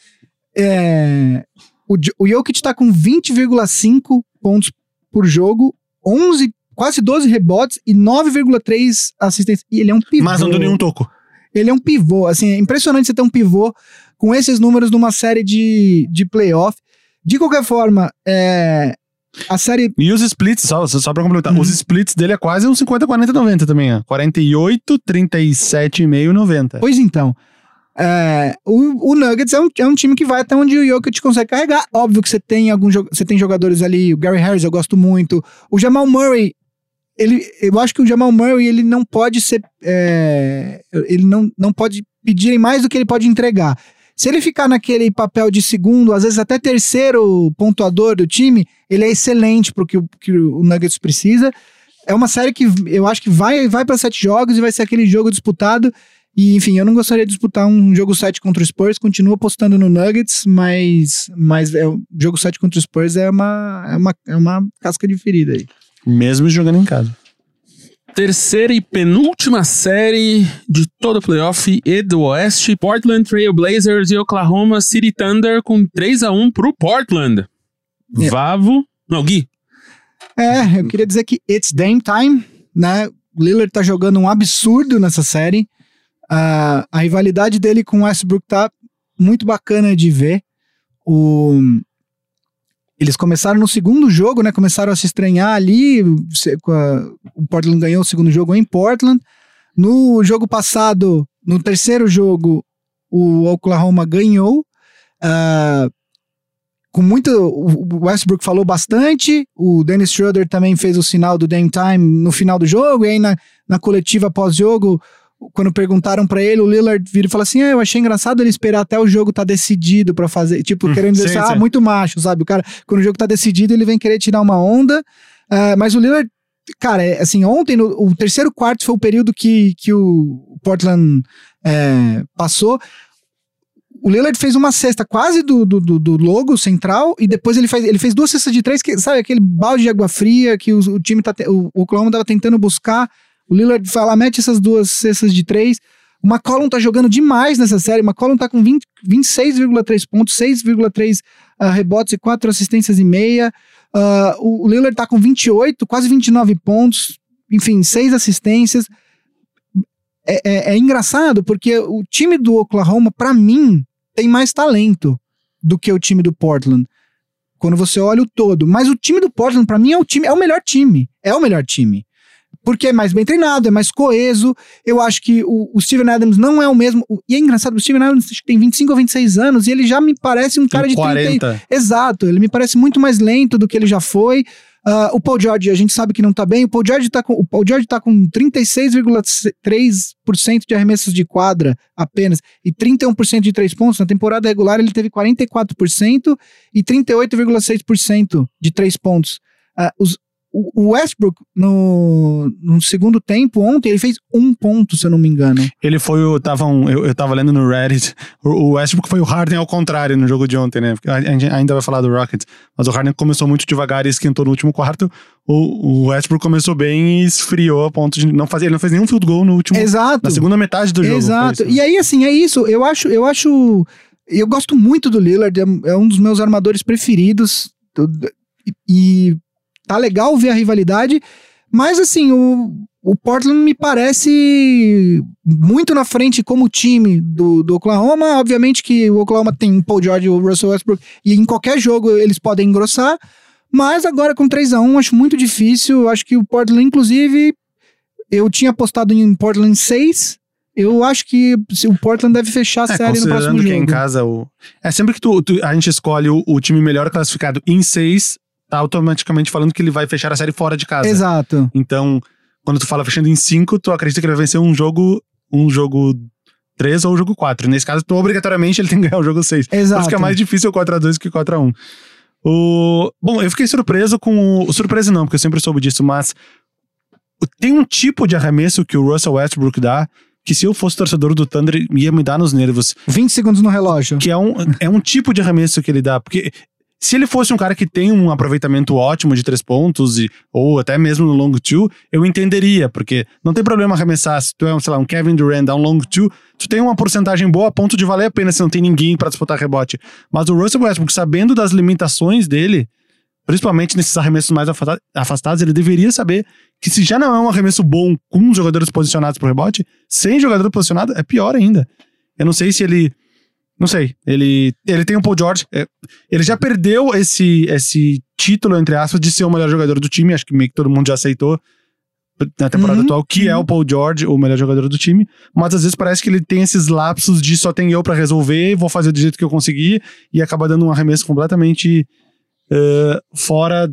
É, O, o Jokic tá com 20,5 pontos por jogo, 11, quase 12 rebotes e 9,3 assistências. E ele é um pivô. Mas não deu nenhum toco. Ele é um pivô. Assim, é impressionante você ter um pivô com esses números numa série de, de playoff. De qualquer forma, é, a série E os splits, só, só pra complementar, Uhum. os splits dele é quase um 50, 40, 90 também, ó. 48, 37,5 90. Pois então. é, o, o Nuggets é um, é um time que vai até onde o Jokic consegue carregar. Óbvio que você tem alguns você tem jogadores ali, o Gary Harris eu gosto muito. O Jamal Murray, ele, eu acho que o Jamal Murray ele não pode ser. é, ele não, não pode pedirem mais do que ele pode entregar. Se ele ficar naquele papel de segundo, às vezes até terceiro pontuador do time, ele é excelente que, o- que o Nuggets precisa. É uma série que eu acho que vai, vai para sete jogos e vai ser aquele jogo disputado. E, enfim, eu não gostaria de disputar um jogo 7 contra o Spurs, continuo apostando no Nuggets, mas, mas é, jogo 7 contra o Spurs é uma, é, uma, é uma casca de ferida aí. Mesmo jogando em casa. Terceira e penúltima série de todo o playoff e do Oeste. Portland Trail Blazers e Oklahoma City Thunder com 3 a 1 pro Portland. É. Vavo. Não, Gui. É, eu queria dizer que it's Dame time, né? Lillard tá jogando um absurdo nessa série. Ah, a rivalidade dele com o Westbrook tá muito bacana de ver. O... Eles começaram no segundo jogo, né? Começaram a se estranhar ali. O Portland ganhou o segundo jogo em Portland. No jogo passado, no terceiro jogo, o Oklahoma ganhou. Ah, com muito. O Westbrook falou bastante. O Dennis Schroeder também fez o sinal do Dame Time no final do jogo. E aí, na, na coletiva pós-jogo, quando perguntaram pra ele, o Lillard vira e fala assim: ah, Eu achei engraçado ele esperar até o jogo tá decidido pra fazer. Tipo, Hum, querendo dizer sim, assim, ah, sim. muito macho, sabe? O cara, quando o jogo tá decidido, ele vem querer tirar uma onda. Ah, mas o Lillard. Cara, é, assim, ontem, no, o terceiro quarto foi o período que, que o Portland é, passou o Lillard fez uma cesta quase do, do, do- logo central e depois ele fez, ele fez duas cestas de três, que, sabe, aquele balde de água fria que o, o time tá, o, o Oklahoma tava tentando buscar. O Lillard fala, mete essas duas cestas de três. O McCollum tá jogando demais nessa série. O McCollum tá com 20 26,3 pontos, 6,3 ah, rebotes e 4 assistências e meia. Ah, o, Lillard tá com 28, quase 29 pontos, enfim, 6 assistências. É, é- é engraçado porque o time do Oklahoma, pra mim, tem mais talento do que o time do Portland. Quando você olha o todo. Mas o time do Portland, pra mim, é o time, é o melhor time. É o melhor time. Porque é mais bem treinado, é mais coeso. Eu acho que o, o Steven Adams não é o mesmo. o- E é engraçado, o Steven Adams acho que tem 25 ou 26 anos e ele já me parece um cara de 30, 40. Exato, ele me parece muito mais lento do que ele já foi. Ah, o Paul George, a gente sabe que não tá bem. O Paul George tá com, o Paul George tá com 36,3% de arremessos de quadra apenas e 31% de três pontos. Na temporada regular, ele teve 44% e 38,6% de três pontos. Ah, os, o Westbrook, no, no segundo tempo, ontem, ele fez um ponto, se eu não me engano. Ele foi o. Tava um, eu, eu tava lendo no Reddit. O, o Westbrook foi o Harden ao contrário no jogo de ontem, né? A gente ainda vai falar do Rockets. Mas o Harden começou muito devagar e esquentou no último quarto. O, o Westbrook começou bem e esfriou a ponto de não fazer. Ele não fez nenhum field goal no último. Exato. Na segunda metade do jogo. Exato. isso. E aí, assim, é isso. Eu acho, eu acho. Eu gosto muito do Lillard, é, é um dos meus armadores preferidos. do- e, e tá legal ver a rivalidade, mas assim, o, o Portland me parece muito na frente como time do, do Oklahoma. Obviamente que o Oklahoma tem Paul George e o Russell Westbrook, e em qualquer jogo eles podem engrossar. Mas agora com 3 a 1 acho muito difícil. Acho que o Portland, inclusive, eu tinha apostado em Portland 6. Eu acho que o Portland deve fechar a É, série no próximo que é jogo. em casa o. É sempre que tu, tu- a gente escolhe o, o time melhor classificado em seis, tá automaticamente falando que ele vai fechar a série fora de casa. Exato. Então, quando tu fala fechando em cinco, tu acredita que ele vai vencer um jogo, um jogo 3 ou um jogo 4. Nesse caso, tu obrigatoriamente ele tem que ganhar o jogo 6. Por Exato. isso que é mais difícil o 4x2 que o 4x1. O... Bom, eu fiquei surpreso com o. Surpreso não, porque eu sempre soube disso, mas tem um tipo de arremesso que o Russell Westbrook dá que se eu fosse torcedor do Thunder ia me dar nos nervos. 20 segundos no relógio. Que é um, é um tipo de arremesso que ele dá. Porque se ele fosse um cara que tem um aproveitamento ótimo de três pontos, e, ou até mesmo no long two, eu entenderia, porque não tem problema arremessar. Se tu é, um, sei lá, um Kevin Durant, dá um long two, tu tem uma porcentagem boa a ponto de valer a pena se não tem ninguém pra disputar rebote. Mas o Russell Westbrook, sabendo das limitações dele, principalmente nesses arremessos mais afasta- afastados, ele deveria saber que se já não é um arremesso bom com jogadores posicionados pro rebote, sem jogador posicionado, é pior ainda. Eu não sei se ele. Não sei. Ele, ele tem o Paul George. é, ele já perdeu esse, esse título, entre aspas, de ser o melhor jogador do time. Acho que meio que todo mundo já aceitou na temporada Uhum, atual, que é o Paul George, o melhor jogador do time. Mas às vezes parece que ele tem esses lapsos de só tem eu pra resolver, vou fazer do jeito que eu conseguir, e acaba dando um arremesso completamente eh, fora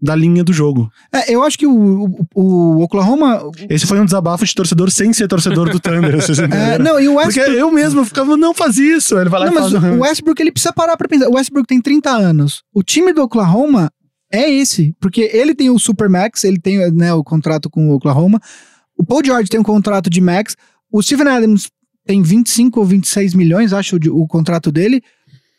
da linha do jogo. É, eu acho que o, o, o Oklahoma. Esse foi um desabafo de torcedor sem ser torcedor do Thunder, vocês É, não, e o Porque Westbrook. eu mesmo ficava, não faz isso. Ele vai lá Não, e mas faz o Westbrook ele precisa parar pra pensar. O Westbrook tem 30 anos. O time do Oklahoma é esse, porque ele tem o Supermax, ele tem né, o contrato com o Oklahoma. O Paul George tem um contrato de max. O Steven Adams tem 25 ou 26 milhões, acho, o, o contrato dele.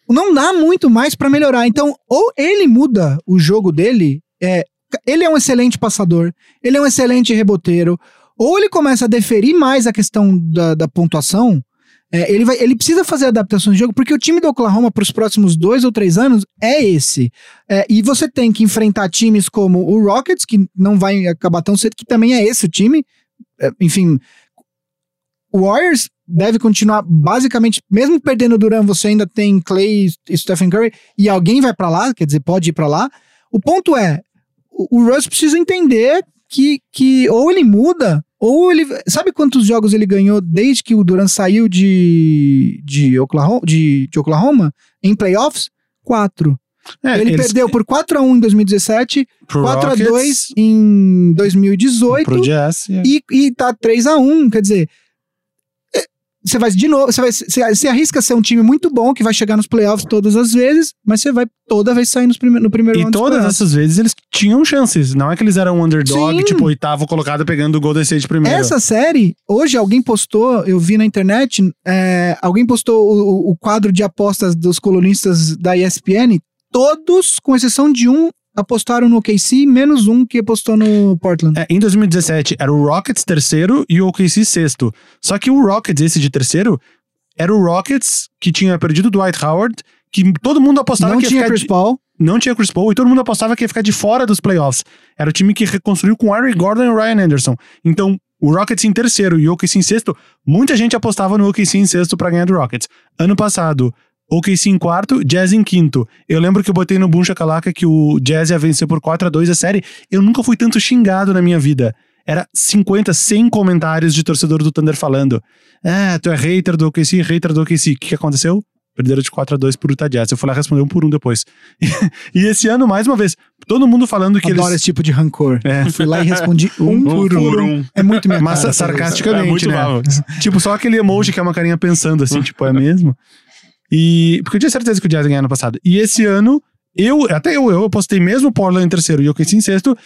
Não dá muito mais pra melhorar. Então, ou ele muda o jogo dele, é, ele é um excelente passador, ele é um excelente reboteiro, ou ele começa a deferir mais a questão da, da pontuação, é, ele, vai, ele precisa fazer adaptações de jogo, porque o time do Oklahoma para os próximos dois ou três anos é esse. É, e você tem que enfrentar times como o Rockets, que não vai acabar tão cedo, que também é esse o time. É, enfim, Warriors deve continuar basicamente, mesmo perdendo o Duran, você ainda tem Clay e Stephen Curry, e alguém vai para lá, quer dizer, pode ir para lá. O ponto é, o, o Russ precisa entender que, que ou ele muda, ou ele. Sabe quantos jogos ele ganhou desde que o Duran saiu de, de, Oklahoma, de, de Oklahoma em playoffs? Quatro. É, ele eles- perdeu por 4x1 em 2017, pro 4x2 Rockets, em 2018 pro Jazz. e- e, e tá 3x1. Quer dizer, é, você vai de novo, você, vai, você, arrisca ser um time muito bom que vai chegar nos playoffs todas as vezes, mas você vai toda vez sair nos prime no primeiro E todas essas vezes eles tinham chances. Não é que eles eram um underdog, Sim. tipo, oitavo colocado pegando o Golden State primeiro. Essa série, hoje alguém postou, eu vi na internet, é, alguém postou o- o quadro de apostas dos colunistas da ESPN, todos, com exceção de um, apostaram no OKC, menos um que apostou no Portland. É, em 2017 era o Rockets terceiro e o OKC sexto. Só que o Rockets, esse de terceiro, era o Rockets que tinha perdido o Dwight Howard, que todo mundo apostava Não que ia tinha Chris de- Paul. não tinha Chris Paul e todo mundo apostava que ia ficar de fora dos playoffs. Era o time que reconstruiu com Eric Gordon e Ryan Anderson. Então, o Rockets em terceiro e o OKC em sexto, muita gente apostava no OKC em sexto pra ganhar do Rockets. Ano passado, OKC em quarto, Jazz em quinto. Eu lembro que eu botei no Boom Shakalaka que o Jazz ia vencer por 4 a 2 a série. Eu nunca fui tanto xingado na minha vida. Era 50, 100 comentários de torcedor do Thunder falando: Ah, tu é hater do OKC, hater do OKC. O que, que aconteceu? Perderam de 4 a 2 por Utah Jazz. Eu fui lá responder um por um depois. e esse ano, mais uma vez, todo mundo falando que Adoro eles. esse tipo de rancor. É. Fui lá e respondi um, por um. É muito minha Mas cara, sarcasticamente, É muito né? bravo. tipo, só aquele emoji que é uma carinha pensando assim, tipo, é mesmo? E. Porque eu tinha certeza que o Jazz ia ganhar no passado. E esse ano, Eu, até eu, eu postei mesmo Portland em terceiro e eu OKC em sexto.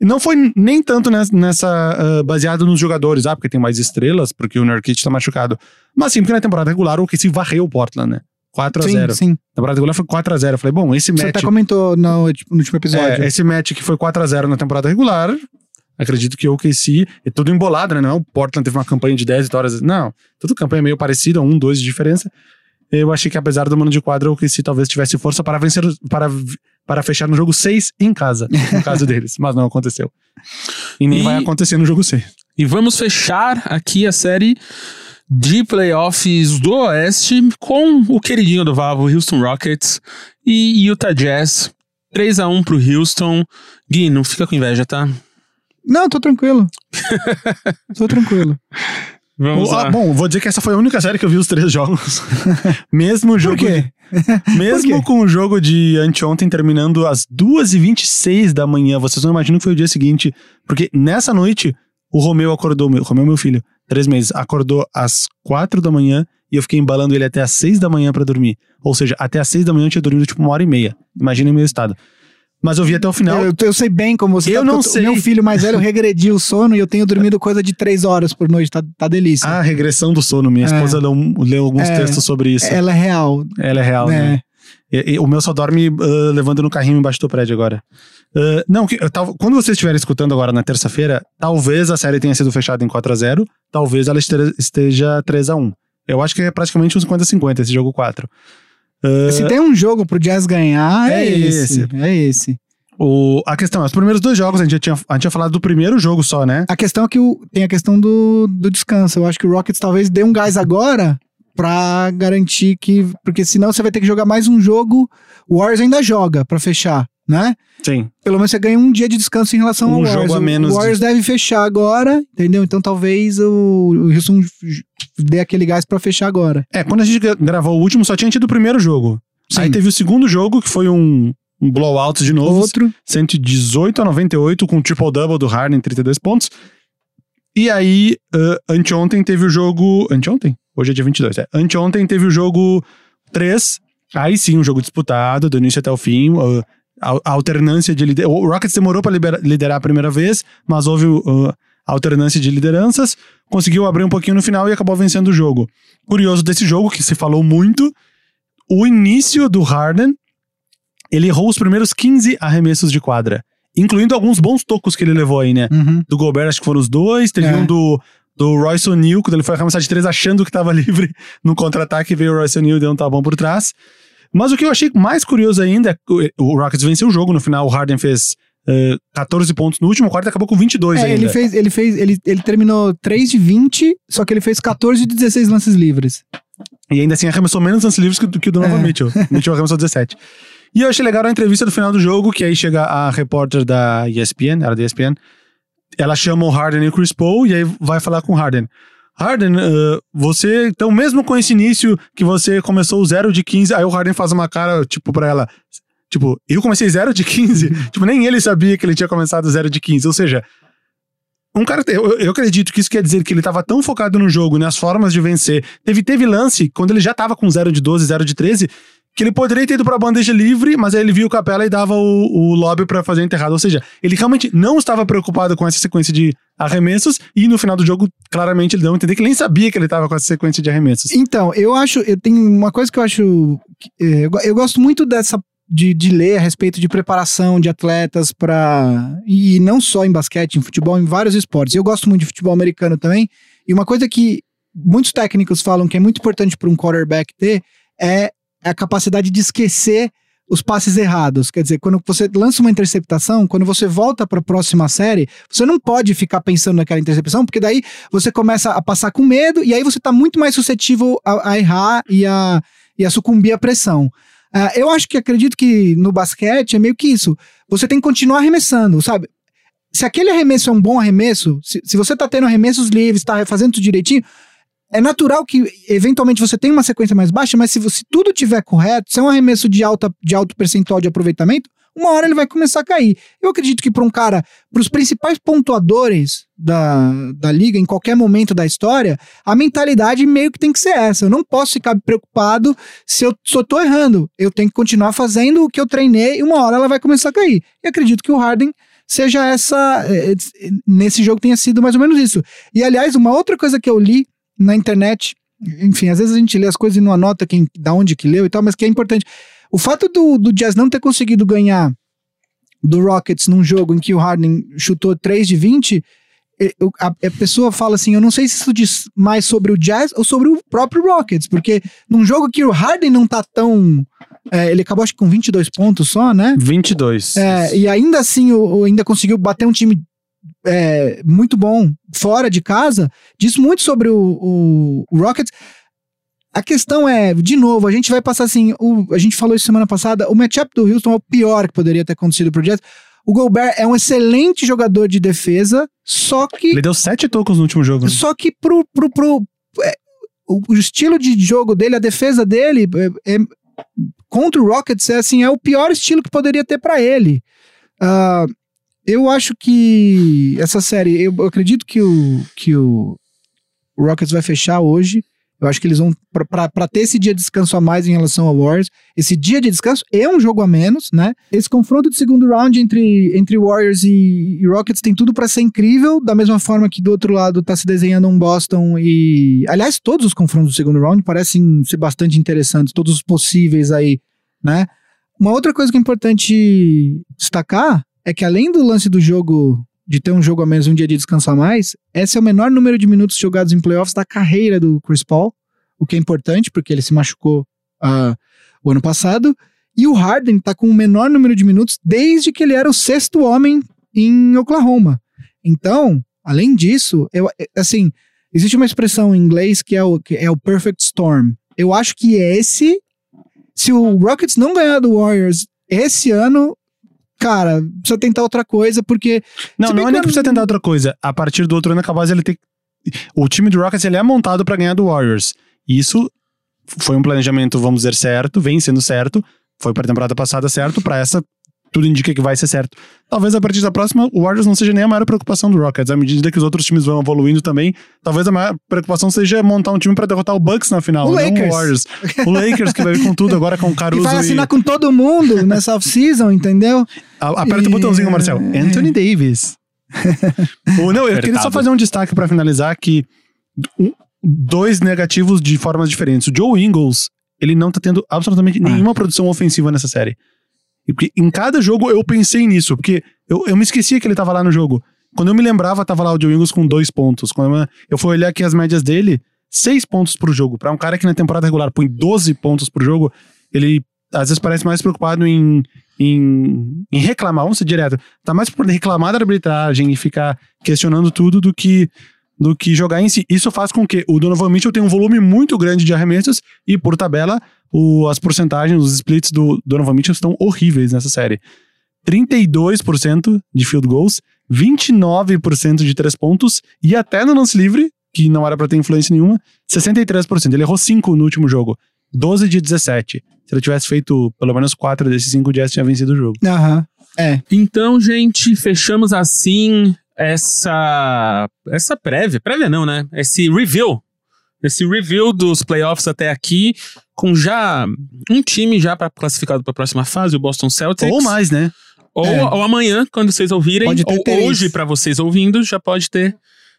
Não foi nem tanto nessa, nessa uh, baseado nos jogadores, ah, porque tem mais estrelas, porque o Nurkic tá machucado. Mas sim, porque na temporada regular o OKC varreu o Portland, né? 4x0. Sim, sim. Na temporada regular foi 4x0. Eu falei, bom, esse Você match. até comentou no, no último episódio. É, esse match que foi 4x0 na temporada regular, acredito que o OKC é tudo embolado, né? Não, o Portland teve uma campanha de 10 vitórias. Não, tudo campanha meio parecida, um, dois de diferença. Eu achei que apesar do mano de quadra, o OKC talvez tivesse força para vencer, para, para fechar no jogo 6 em casa, no caso deles. Mas não aconteceu. E nem E- vai acontecer no jogo 6. E vamos fechar aqui a série de playoffs do Oeste com o queridinho do Vavo, Houston Rockets e Utah Jazz. 3 a 1 pro Houston. Gui, não fica com inveja, tá? Não, tô tranquilo. tô tranquilo. Vamos Ah, lá. bom, vou dizer que essa foi a única série que eu vi os três jogos. Mesmo o Por jogo. quê? Mesmo quê? com o jogo de anteontem terminando às 2h26 da manhã, vocês não imaginam que foi o dia seguinte. Porque nessa noite, o Romeu acordou, meu, Romeu, meu filho, três meses, acordou às 4 da manhã e eu fiquei embalando ele até às 6 da manhã pra dormir. Ou seja, até às 6 da manhã eu tinha dormido tipo uma hora e meia. Imaginem o meu estado. Mas eu vi até o final. Eu, eu sei bem como você Eu tá, não porque sei. Meu filho mais velho regrediu o sono e eu tenho dormido coisa de três horas por noite. Tá, tá delícia. Ah, regressão do sono. Minha É. esposa leu, leu alguns É. textos sobre isso. Ela é real. Ela é real, né? É. E- e o meu só dorme ah, levando no carrinho embaixo do prédio agora. Ah, não, que, eu tava- quando vocês estiverem escutando agora na terça-feira, talvez a série tenha sido fechada em 4x0, talvez ela esteja, esteja 3x1. Eu acho que é praticamente um 50-50 esse jogo 4. Ah, Se tem um jogo pro Jazz ganhar, é, É esse. esse. É esse. o, a questão é, os primeiros dois jogos a gente já tinha, a gente tinha falado do primeiro jogo só, né? A questão é que o- tem a questão do, do descanso. Eu acho que o Rockets talvez dê um gás agora pra garantir que. Porque senão você vai ter que jogar mais um jogo. O Warriors ainda joga pra fechar, né? Sim. Pelo menos você ganha um dia de descanso em relação Um ao Warriors. jogo a menos O Warriors deve fechar agora, entendeu? Então talvez o, o Houston dê aquele gás pra fechar agora. É, quando a gente gra- gravou o último, só tinha tido o primeiro jogo. Sim. Aí teve o segundo jogo, que foi um, um blowout de novo. Outro. 118 a 98 com o triple-double do Harden, 32 pontos. E aí, uh, anteontem teve o jogo... Anteontem? Hoje é dia 22, é. Anteontem teve o jogo 3. Aí sim, um jogo disputado, do início até o fim. uh, a, a alternância de liderança... O Rockets demorou para liderar a primeira vez, mas houve uh, alternância de lideranças. Conseguiu abrir um pouquinho no final e acabou vencendo o jogo. Curioso desse jogo, que se falou muito, o início do Harden ele errou os primeiros 15 arremessos de quadra. Incluindo alguns bons tocos que ele levou aí, né? Uhum. Do Gobert, acho que foram os dois. Teve É. um do, do Royce O'Neal, quando ele foi arremessar de três achando que tava livre no contra-ataque, veio o Royce O'Neal e deu um tabão por trás. Mas o que eu achei mais curioso ainda é que o Rockets venceu o jogo. No final, o Harden fez eh, 14 pontos no último quarto e acabou com 22 É, ainda. ele fez, ele fez, ele, ele terminou 3 de 20, só que ele fez 14 de 16 lances livres. E ainda assim arremessou menos lances livres que, o- que o Donovan É. Mitchell. Mitchell arremessou 17. E eu achei legal a entrevista do final do jogo, que aí chega a repórter da ESPN, era da ESPN, ela chama o Harden e o Chris Paul, e aí vai falar com o Harden. Harden, eh, você, então mesmo com esse início que você começou 0 de 15, aí o Harden faz uma cara, tipo, pra ela, tipo, eu comecei 0 de 15? tipo, nem ele sabia que ele tinha começado 0 de 15, ou seja, um cara, eu, eu acredito que isso quer dizer que ele estava tão focado no jogo, nas formas de vencer. Teve, teve lance, quando ele já estava com 0 de 12, 0 de 13, que ele poderia ter ido pra bandeja livre, mas aí ele viu o Capela e dava o, o lobby pra fazer a enterrada. Ou seja, ele realmente não estava preocupado com essa sequência de arremessos e no final do jogo, claramente, ele deu a entender que ele nem sabia que ele estava com essa sequência de arremessos. Então, eu acho, eu tenho uma coisa que eu acho, eh, eu, eu gosto muito dessa de, de ler a respeito de preparação de atletas para e não só em basquete, em futebol, em vários esportes. Eu gosto muito de futebol americano também. E uma coisa que muitos técnicos falam que é muito importante para um quarterback ter é a capacidade de esquecer os passes errados. Quer dizer, quando você lança uma interceptação, quando você volta para a próxima série, você não pode ficar pensando naquela interceptação, porque daí você começa a passar com medo e aí você tá muito mais suscetível a, a errar e a, e a sucumbir à pressão. Ah, eu acho que acredito que no basquete é meio que isso. Você tem que continuar arremessando, sabe? Se aquele arremesso é um bom arremesso, se, se você tá tendo arremessos livres, tá fazendo tudo direitinho, é natural que eventualmente você tenha uma sequência mais baixa, mas se, você- tudo tiver correto, se é um arremesso de, alta, de alto percentual de aproveitamento, uma hora ele vai começar a cair. Eu acredito que para um cara, para os principais pontuadores da, da liga, em qualquer momento da história, a mentalidade meio que tem que ser essa. Eu não posso ficar preocupado se eu só tô errando. Eu tenho que continuar fazendo o que eu treinei e uma hora ela vai começar a cair. E acredito que o Harden seja essa. Eh, eh, nesse jogo tenha sido mais ou menos isso. E aliás, uma outra coisa que eu li na internet, enfim, às vezes a gente lê as coisas e não anota quem, da onde que leu e tal, mas que é importante. O fato do, do Jazz não ter conseguido ganhar do Rockets num jogo em que o Harden chutou 3 de 20, a, a, pessoa fala assim: eu não sei se isso diz mais sobre o Jazz ou sobre o próprio Rockets, porque num jogo que o Harden não tá tão. É, ele acabou acho que com 22 pontos só, né? 22. É, e ainda assim, o, o, ainda conseguiu bater um time é, muito bom fora de casa. Diz muito sobre o, o, Rockets. A questão é, de novo, a gente vai passar assim. O, a gente falou isso semana passada. O matchup do Houston é o pior que poderia ter acontecido pro Jazz. O Gobert é um excelente jogador de defesa, só que. Ele deu sete tocos no último jogo. Só que pro. pro, pro é, o, o, estilo de jogo dele, a defesa dele, é, é, contra o Rockets, é, assim, é o pior estilo que poderia ter para ele. Uh, eu acho que essa série, eu, eu acredito que o, que o Rockets vai fechar hoje. Eu acho que eles vão, para ter esse dia de descanso a mais em relação ao Warriors, esse dia de descanso é um jogo a menos, né? Esse confronto de segundo round entre, entre Warriors e, e Rockets tem tudo para ser incrível, da mesma forma que do outro lado tá se desenhando um Boston e. Aliás, todos os confrontos do segundo round parecem ser bastante interessantes, todos os possíveis aí, né? Uma outra coisa que é importante destacar é que além do lance do jogo de ter um jogo a menos um dia de descanso a mais, esse é o menor número de minutos jogados em playoffs da carreira do Chris Paul, o que é importante porque ele se machucou uh, o ano passado. E o Harden está com o menor número de minutos desde que ele era o sexto homem em Oklahoma. Então, além disso, eu, assim, existe uma expressão em inglês que é o, que é o perfect storm. Eu acho que esse, se o Rockets não ganhar do Warriors esse ano, cara, precisa tentar outra coisa, porque. Não, não é nem que precisa tentar outra coisa. A partir do outro ano, capaz ele ter. O time do Rockets ele é montado para ganhar do Warriors. Isso foi um planejamento, vamos dizer, certo, vem sendo certo. Foi para a temporada passada certo, para essa tudo indica que vai ser certo. Talvez a partir da próxima, o Warriors não seja nem a maior preocupação do Rockets. À medida que os outros times vão evoluindo também, talvez a maior preocupação seja montar um time para derrotar o Bucks na final, o não Lakers. o Warriors. O Lakers que vai vir com tudo agora com o Caruso. Que vai assinar e... com todo mundo nessa off-season, entendeu? A, aperta e... o botãozinho, Marcel. É. Anthony Davis. o, não, eu Apertado. queria só fazer um destaque para finalizar que dois negativos de formas diferentes. O Joe Ingles, ele não tá tendo absolutamente ah. nenhuma produção ofensiva nessa série. E em cada jogo eu pensei nisso, porque eu, eu me esquecia que ele tava lá no jogo. Quando eu me lembrava, tava lá o Joe Ingles com dois pontos. Quando eu, eu fui olhar aqui as médias dele, seis pontos por jogo. Para um cara que na temporada regular põe 12 pontos por jogo, ele às vezes parece mais preocupado em, em, em reclamar, vamos ser direto. Tá mais por reclamar da arbitragem e ficar questionando tudo do que do que jogar em si. Isso faz com que o Donovan Mitchell tenha um volume muito grande de arremessos e, por tabela, o, as porcentagens, os splits do Donovan Mitchell estão horríveis nessa série. 32% de field goals, 29% de três pontos e até no lance livre, que não era para ter influência nenhuma, 63%. Ele errou 5 no último jogo, 12 de 17. Se ele tivesse feito pelo menos 4 desses 5, o Jazz tinha vencido o jogo. Aham. Uhum. É. Então, gente, fechamos assim essa essa prévia, prévia não, né? Esse review, esse review dos playoffs até aqui, com já um time já para classificado para a próxima fase, o Boston Celtics. Ou mais, né? Ou, é. ou amanhã, quando vocês ouvirem, ou três. hoje para vocês ouvindo, já pode ter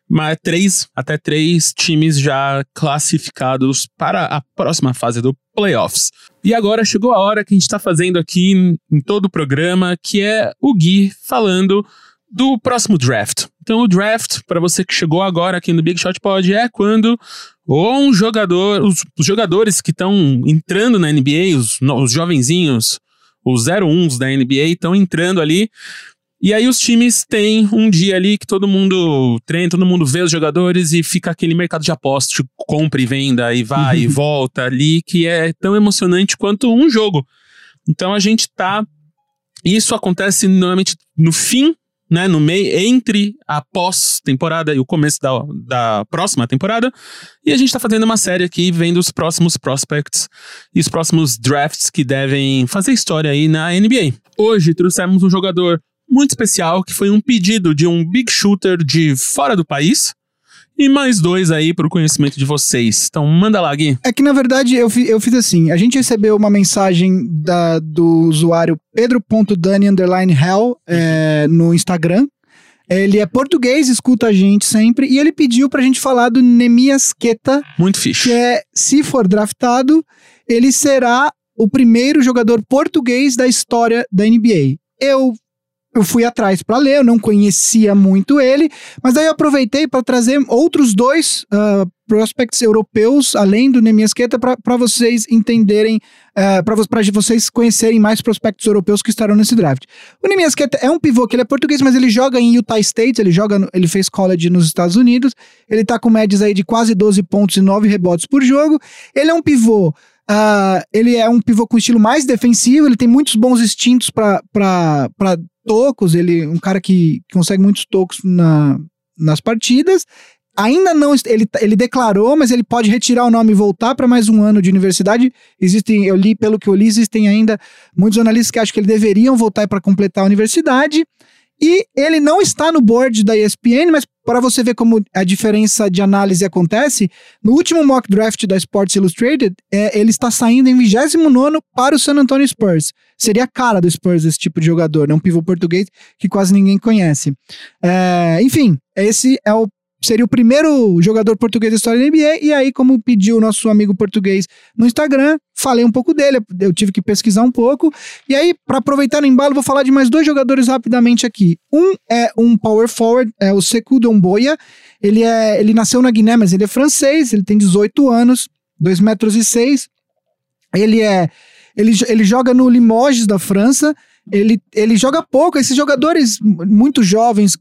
mas três, até três times já classificados para a próxima fase do playoffs. E agora chegou a hora que a gente está fazendo aqui em todo o programa, que é o Gui falando do próximo draft. Então, o draft, para você que chegou agora aqui no Big Shot Pod, é quando ou um jogador, os, os jogadores que estão entrando na NBA, os, os jovenzinhos, os 01s da NBA, estão entrando ali. E aí os times têm um dia ali que todo mundo treina, todo mundo vê os jogadores e fica aquele mercado de apostas, compra e venda, e vai e volta ali, que é tão emocionante quanto um jogo. Então a gente tá. Isso acontece normalmente no fim né, no meio, entre a pós-temporada e o começo da, da próxima temporada. E a gente tá fazendo uma série aqui, vendo os próximos prospects e os próximos drafts que devem fazer história aí na NBA. Hoje trouxemos um jogador muito especial que foi um pedido de um big shooter de fora do país. E mais dois aí pro conhecimento de vocês. Então, manda lá, Gui. É que, na verdade, eu, fi- eu fiz assim. A gente recebeu uma mensagem da, do usuário pedro.dani underline hell é, no Instagram. Ele é português, escuta a gente sempre. E ele pediu pra gente falar do Nemias Queta, Muito que fixe. é, se for draftado, ele será o primeiro jogador português da história da NBA. Eu eu fui atrás pra ler, eu não conhecia muito ele, mas aí eu aproveitei pra trazer outros dois ah, prospects europeus, além do Nemias Queta, para vocês entenderem, para vocês conhecerem mais prospectos europeus que estarão nesse draft. O Nemias Queta é um pivô que ele é português, mas ele joga em Utah State, ele joga, no- ele fez college nos Estados Unidos, ele tá com médias aí de quase 12 pontos e 9 rebotes por jogo. Ele é um pivô. Ah, ele é um pivô com estilo mais defensivo, ele tem muitos bons instintos para tocos, ele é um cara que consegue muitos tocos na, nas partidas. Ainda não, ele, ele declarou, mas ele pode retirar o nome e voltar para mais um ano de universidade. Existem, eu li, pelo que eu li, existem ainda muitos analistas que acham que ele deveriam voltar para completar a universidade. E ele não está no board da ESPN, mas para você ver como a diferença de análise acontece, no último mock draft da Sports Illustrated, é, ele está saindo em 29 para o San Antonio Spurs. Seria a cara do Spurs esse tipo de jogador, né? um pivô português que quase ninguém conhece. É, enfim, esse é o seria o primeiro jogador português da história da NBA, e aí, como pediu o nosso amigo português no Instagram, falei um pouco dele, eu tive que pesquisar um pouco, e aí, para aproveitar no embalo, vou falar de mais dois jogadores rapidamente aqui. Um é um power forward, é o Sekou Domboya, ele, é, ele nasceu na Guiné, mas ele é francês, ele tem 18 anos, 2 metros e 6, ele é... Ele, ele joga no Limoges da França, ele, ele joga pouco. Esses jogadores muito jovens,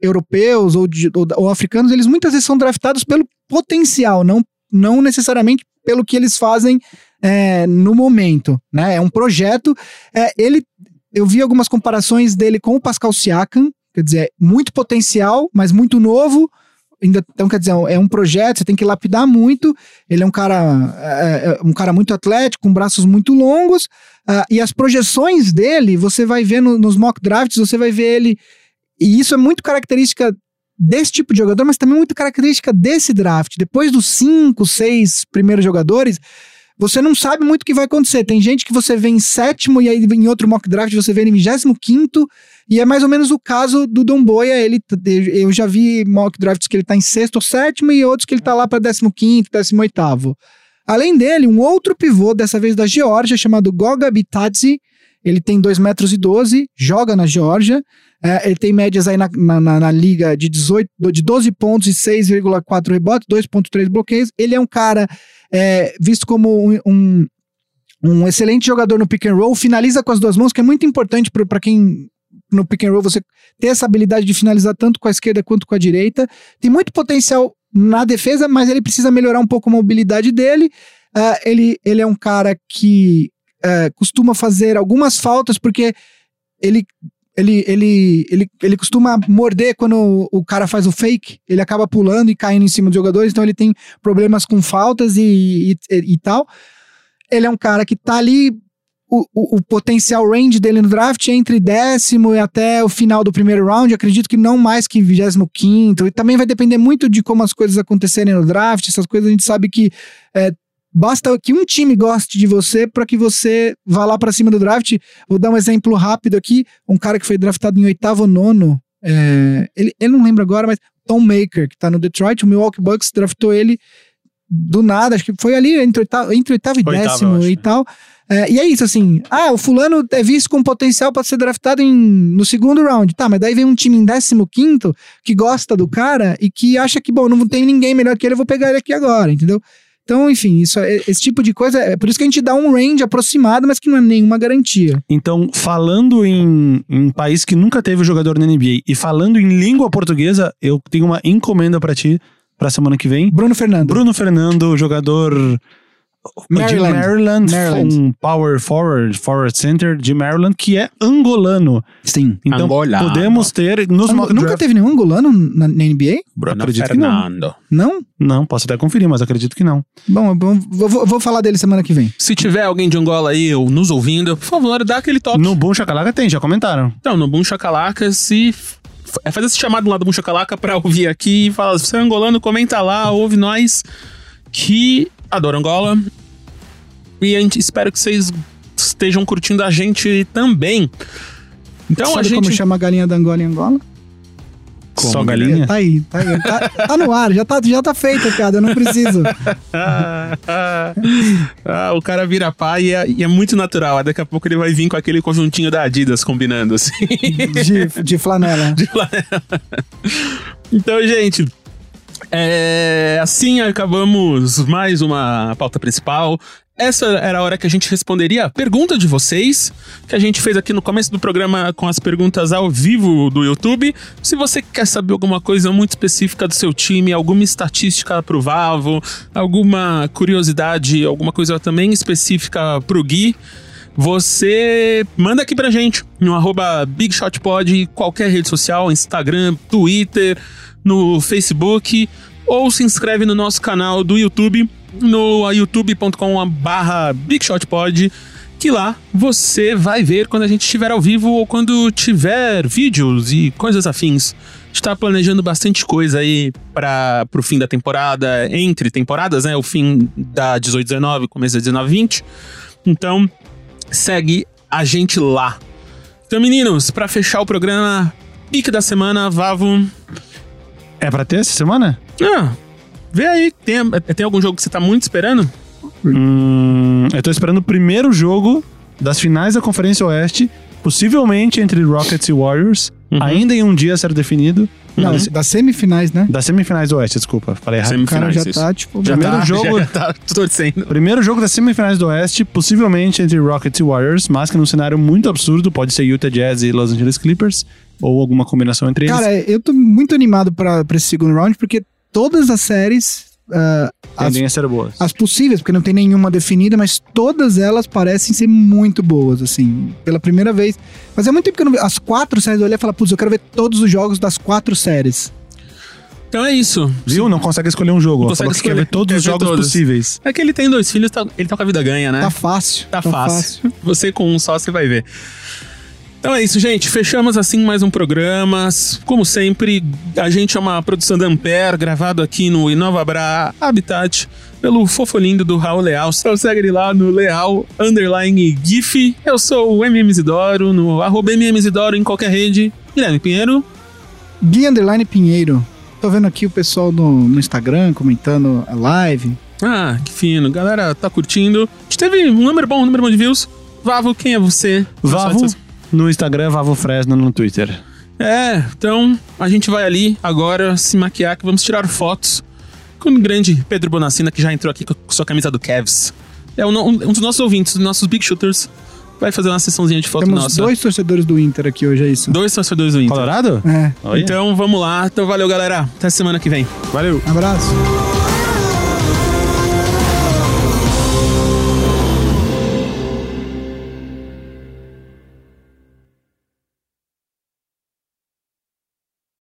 europeus ou, ou, ou africanos, eles muitas vezes são draftados pelo potencial, não, não necessariamente pelo que eles fazem é, no momento. Né? É um projeto. É, ele, eu vi algumas comparações dele com o Pascal Siakam, quer dizer, muito potencial, mas muito novo. Ainda, então, quer dizer, é um projeto, você tem que lapidar muito. Ele é um cara, é, é, um cara muito atlético, com braços muito longos. ah, e as projeções dele, você vai ver no- nos mock drafts, você vai ver ele. E isso é muito característica desse tipo de jogador, mas também muito característica desse draft. Depois dos cinco, seis primeiros jogadores, você não sabe muito o que vai acontecer. Tem gente que você vê em sétimo e aí em outro mock draft você vê ele em vigésimo quinto. E é mais ou menos o caso do Domboia. Ele, eu já vi mock drafts que ele tá em sexto ou sétimo e outros que ele tá lá para décimo quinto, décimo oitavo. Além dele, um outro pivô, dessa vez da Geórgia, chamado Goga Bitadze. Ele tem 2 metros e 12, joga na Geórgia. É, ele tem médias aí na, na, na- na liga de, 18, de 12 pontos e 6,4 rebotes, 2,3 bloqueios. Ele é um cara é, visto como um, um, um excelente jogador no pick and roll, finaliza com as duas mãos, que é muito importante para quem no pick and roll você ter essa habilidade de finalizar tanto com a esquerda quanto com a direita. Tem muito potencial na defesa, mas ele precisa melhorar um pouco a mobilidade dele. Ah, ele, ele é um cara que ah, costuma fazer algumas faltas, porque ele, ele, ele, ele, ele costuma morder quando o, cara faz o fake, ele acaba pulando e caindo em cima dos jogadores, então ele tem problemas com faltas e, e, e tal. Ele é um cara que tá ali. O, o, o potencial range dele no draft é entre décimo e até o final do primeiro round. Acredito que não mais que vigésimo quinto. E também vai depender muito de como as coisas acontecerem no draft. Essas coisas a gente sabe que é, basta que um time goste de você para que você vá lá para cima do draft. Vou dar um exemplo rápido aqui. Um cara que foi draftado em oitavo ou nono. é, ele, ele não lembra agora, mas Tom Maker, que tá no Detroit. O Milwaukee Bucks draftou ele do nada, acho que foi ali entre oitavo, entre oitavo e Oitavo, décimo acho, e né? tal. É, e é isso, assim. Ah, o fulano é visto com potencial para ser draftado em, no segundo round. Tá, mas daí vem um time em décimo quinto que gosta do cara e que acha que, bom, não tem ninguém melhor que ele, eu vou pegar ele aqui agora, entendeu? Então, enfim, isso, é- esse tipo de coisa, é por isso que a gente dá um range aproximado, mas que não é nenhuma garantia. Então, falando em, em país que nunca teve jogador na NBA e falando em língua portuguesa, eu tenho uma encomenda pra ti pra semana que vem. Bruno Fernando. Bruno Fernando, jogador Maryland. de Maryland, Maryland. um Power Forward, Forward Center de Maryland, que é angolano. Sim. Então Angolano. podemos ter nos Ango- Nunca draft- teve nenhum angolano na, na NBA? Bruno Acredito que não. Fernando. Não? Não, posso até conferir, mas acredito que não. Bom, bom vou, vou- vou falar dele semana que vem. Se tiver alguém de Angola aí ou nos ouvindo, por favor, dá aquele toque. No Boom Chacalaca tem, já comentaram. Então, no Boom Chacalaca, se. É fazer esse chamado lá do Boom Chacalaca pra ouvir aqui e falar: se você é angolano, comenta lá, ouve nós que adora Angola. E a gente espero que vocês estejam curtindo a gente também. Então Sabe a gente. como chama a galinha da Angola em Angola? Só galinha? Tá aí, tá aí. Tá, tá no ar, já tá, já tá feita a piada, eu não preciso. Ah, o cara vira pai e é, e é muito natural. Daqui a pouco ele vai vir com aquele conjuntinho da Adidas combinando assim. De, de flanela. Então, gente, é, assim acabamos mais uma pauta principal. Essa era a hora que a gente responderia a pergunta de vocês, que a gente fez aqui no começo do programa com as perguntas ao vivo do YouTube. Se você quer saber alguma coisa muito específica do seu time, alguma estatística pro Vavo, alguma curiosidade, alguma coisa também específica pro Gui, você manda aqui pra gente no arroba BigShotPod, qualquer rede social, Instagram, Twitter, no Facebook, ou se inscreve no nosso canal do YouTube, no youtube.com barra BigShotPod, que lá você vai ver quando a gente estiver ao vivo ou quando tiver vídeos e coisas afins. A gente tá planejando bastante coisa aí para pro fim da temporada, entre temporadas, né? O fim da 18-19, começo da 19-20. Então, segue a gente lá. Então, meninos, pra fechar o programa, pique da semana, Vavo. É pra ter essa semana? Ah, vê aí, tem, tem algum jogo que você tá muito esperando? Hum, eu tô esperando o primeiro jogo das finais da Conferência Oeste, possivelmente entre Rockets e Warriors, Uhum. ainda em um dia a ser definido. Não, das semifinais, né? Das semifinais do Oeste, desculpa, falei errado. O cara já Semifinais, isso. tá, tipo, Já Primeiro tá, jogo- Já tá torcendo. Primeiro jogo das semifinais do Oeste, possivelmente entre Rockets e Warriors, mas que num cenário muito absurdo, pode ser Utah Jazz e Los Angeles Clippers, ou alguma combinação entre eles. Cara, eu tô muito animado pra, pra esse segundo round, porque todas as séries. Ah, as, Tendem a ser boas. as possíveis, porque não tem nenhuma definida, mas todas elas parecem ser muito boas, assim. Pela primeira vez. Fazia muito tempo que eu não vi. As quatro séries eu olhei e falei, putz, eu quero ver todos os jogos das quatro séries. Então é isso. Viu? Não consegue escolher um jogo. Não Falou consegue que quer escolher, ver todos quer os ver jogos todos. possíveis. É que ele tem dois filhos, tá- ele tá com a vida ganha, né? Tá fácil. Tá fácil. Você com um só, você vai ver. Então é isso, gente. Fechamos assim mais um programa. Como sempre, a gente é uma produção da Ampere, gravado aqui no Inova Bra Habitat, pelo fofolindo do Raul Leal. Então segue ele lá no Leal Underline GIF. Eu sou o MM Isidoro, no arroba MM Isidoro em qualquer rede. Guilherme Pinheiro. Gui Underline Pinheiro. Tô vendo aqui o pessoal no, no Instagram comentando a live. Ah, que fino. Galera, tá curtindo. A gente teve um número bom, um número bom de views. Vavo, quem é você? Vavo no Instagram, Vavo Fresno no Twitter. É, então a gente vai ali agora se maquiar que vamos tirar fotos com o grande Pedro Bonacina que já entrou aqui com sua camisa do Cavs. É um, um dos nossos ouvintes, dos nossos big shooters. Vai fazer uma sessãozinha de foto Temos nossa. dois torcedores do Inter aqui hoje, é isso? Dois torcedores do Inter. Colorado? É. Então vamos lá. Então valeu, galera. Até semana que vem. Valeu. Abraço.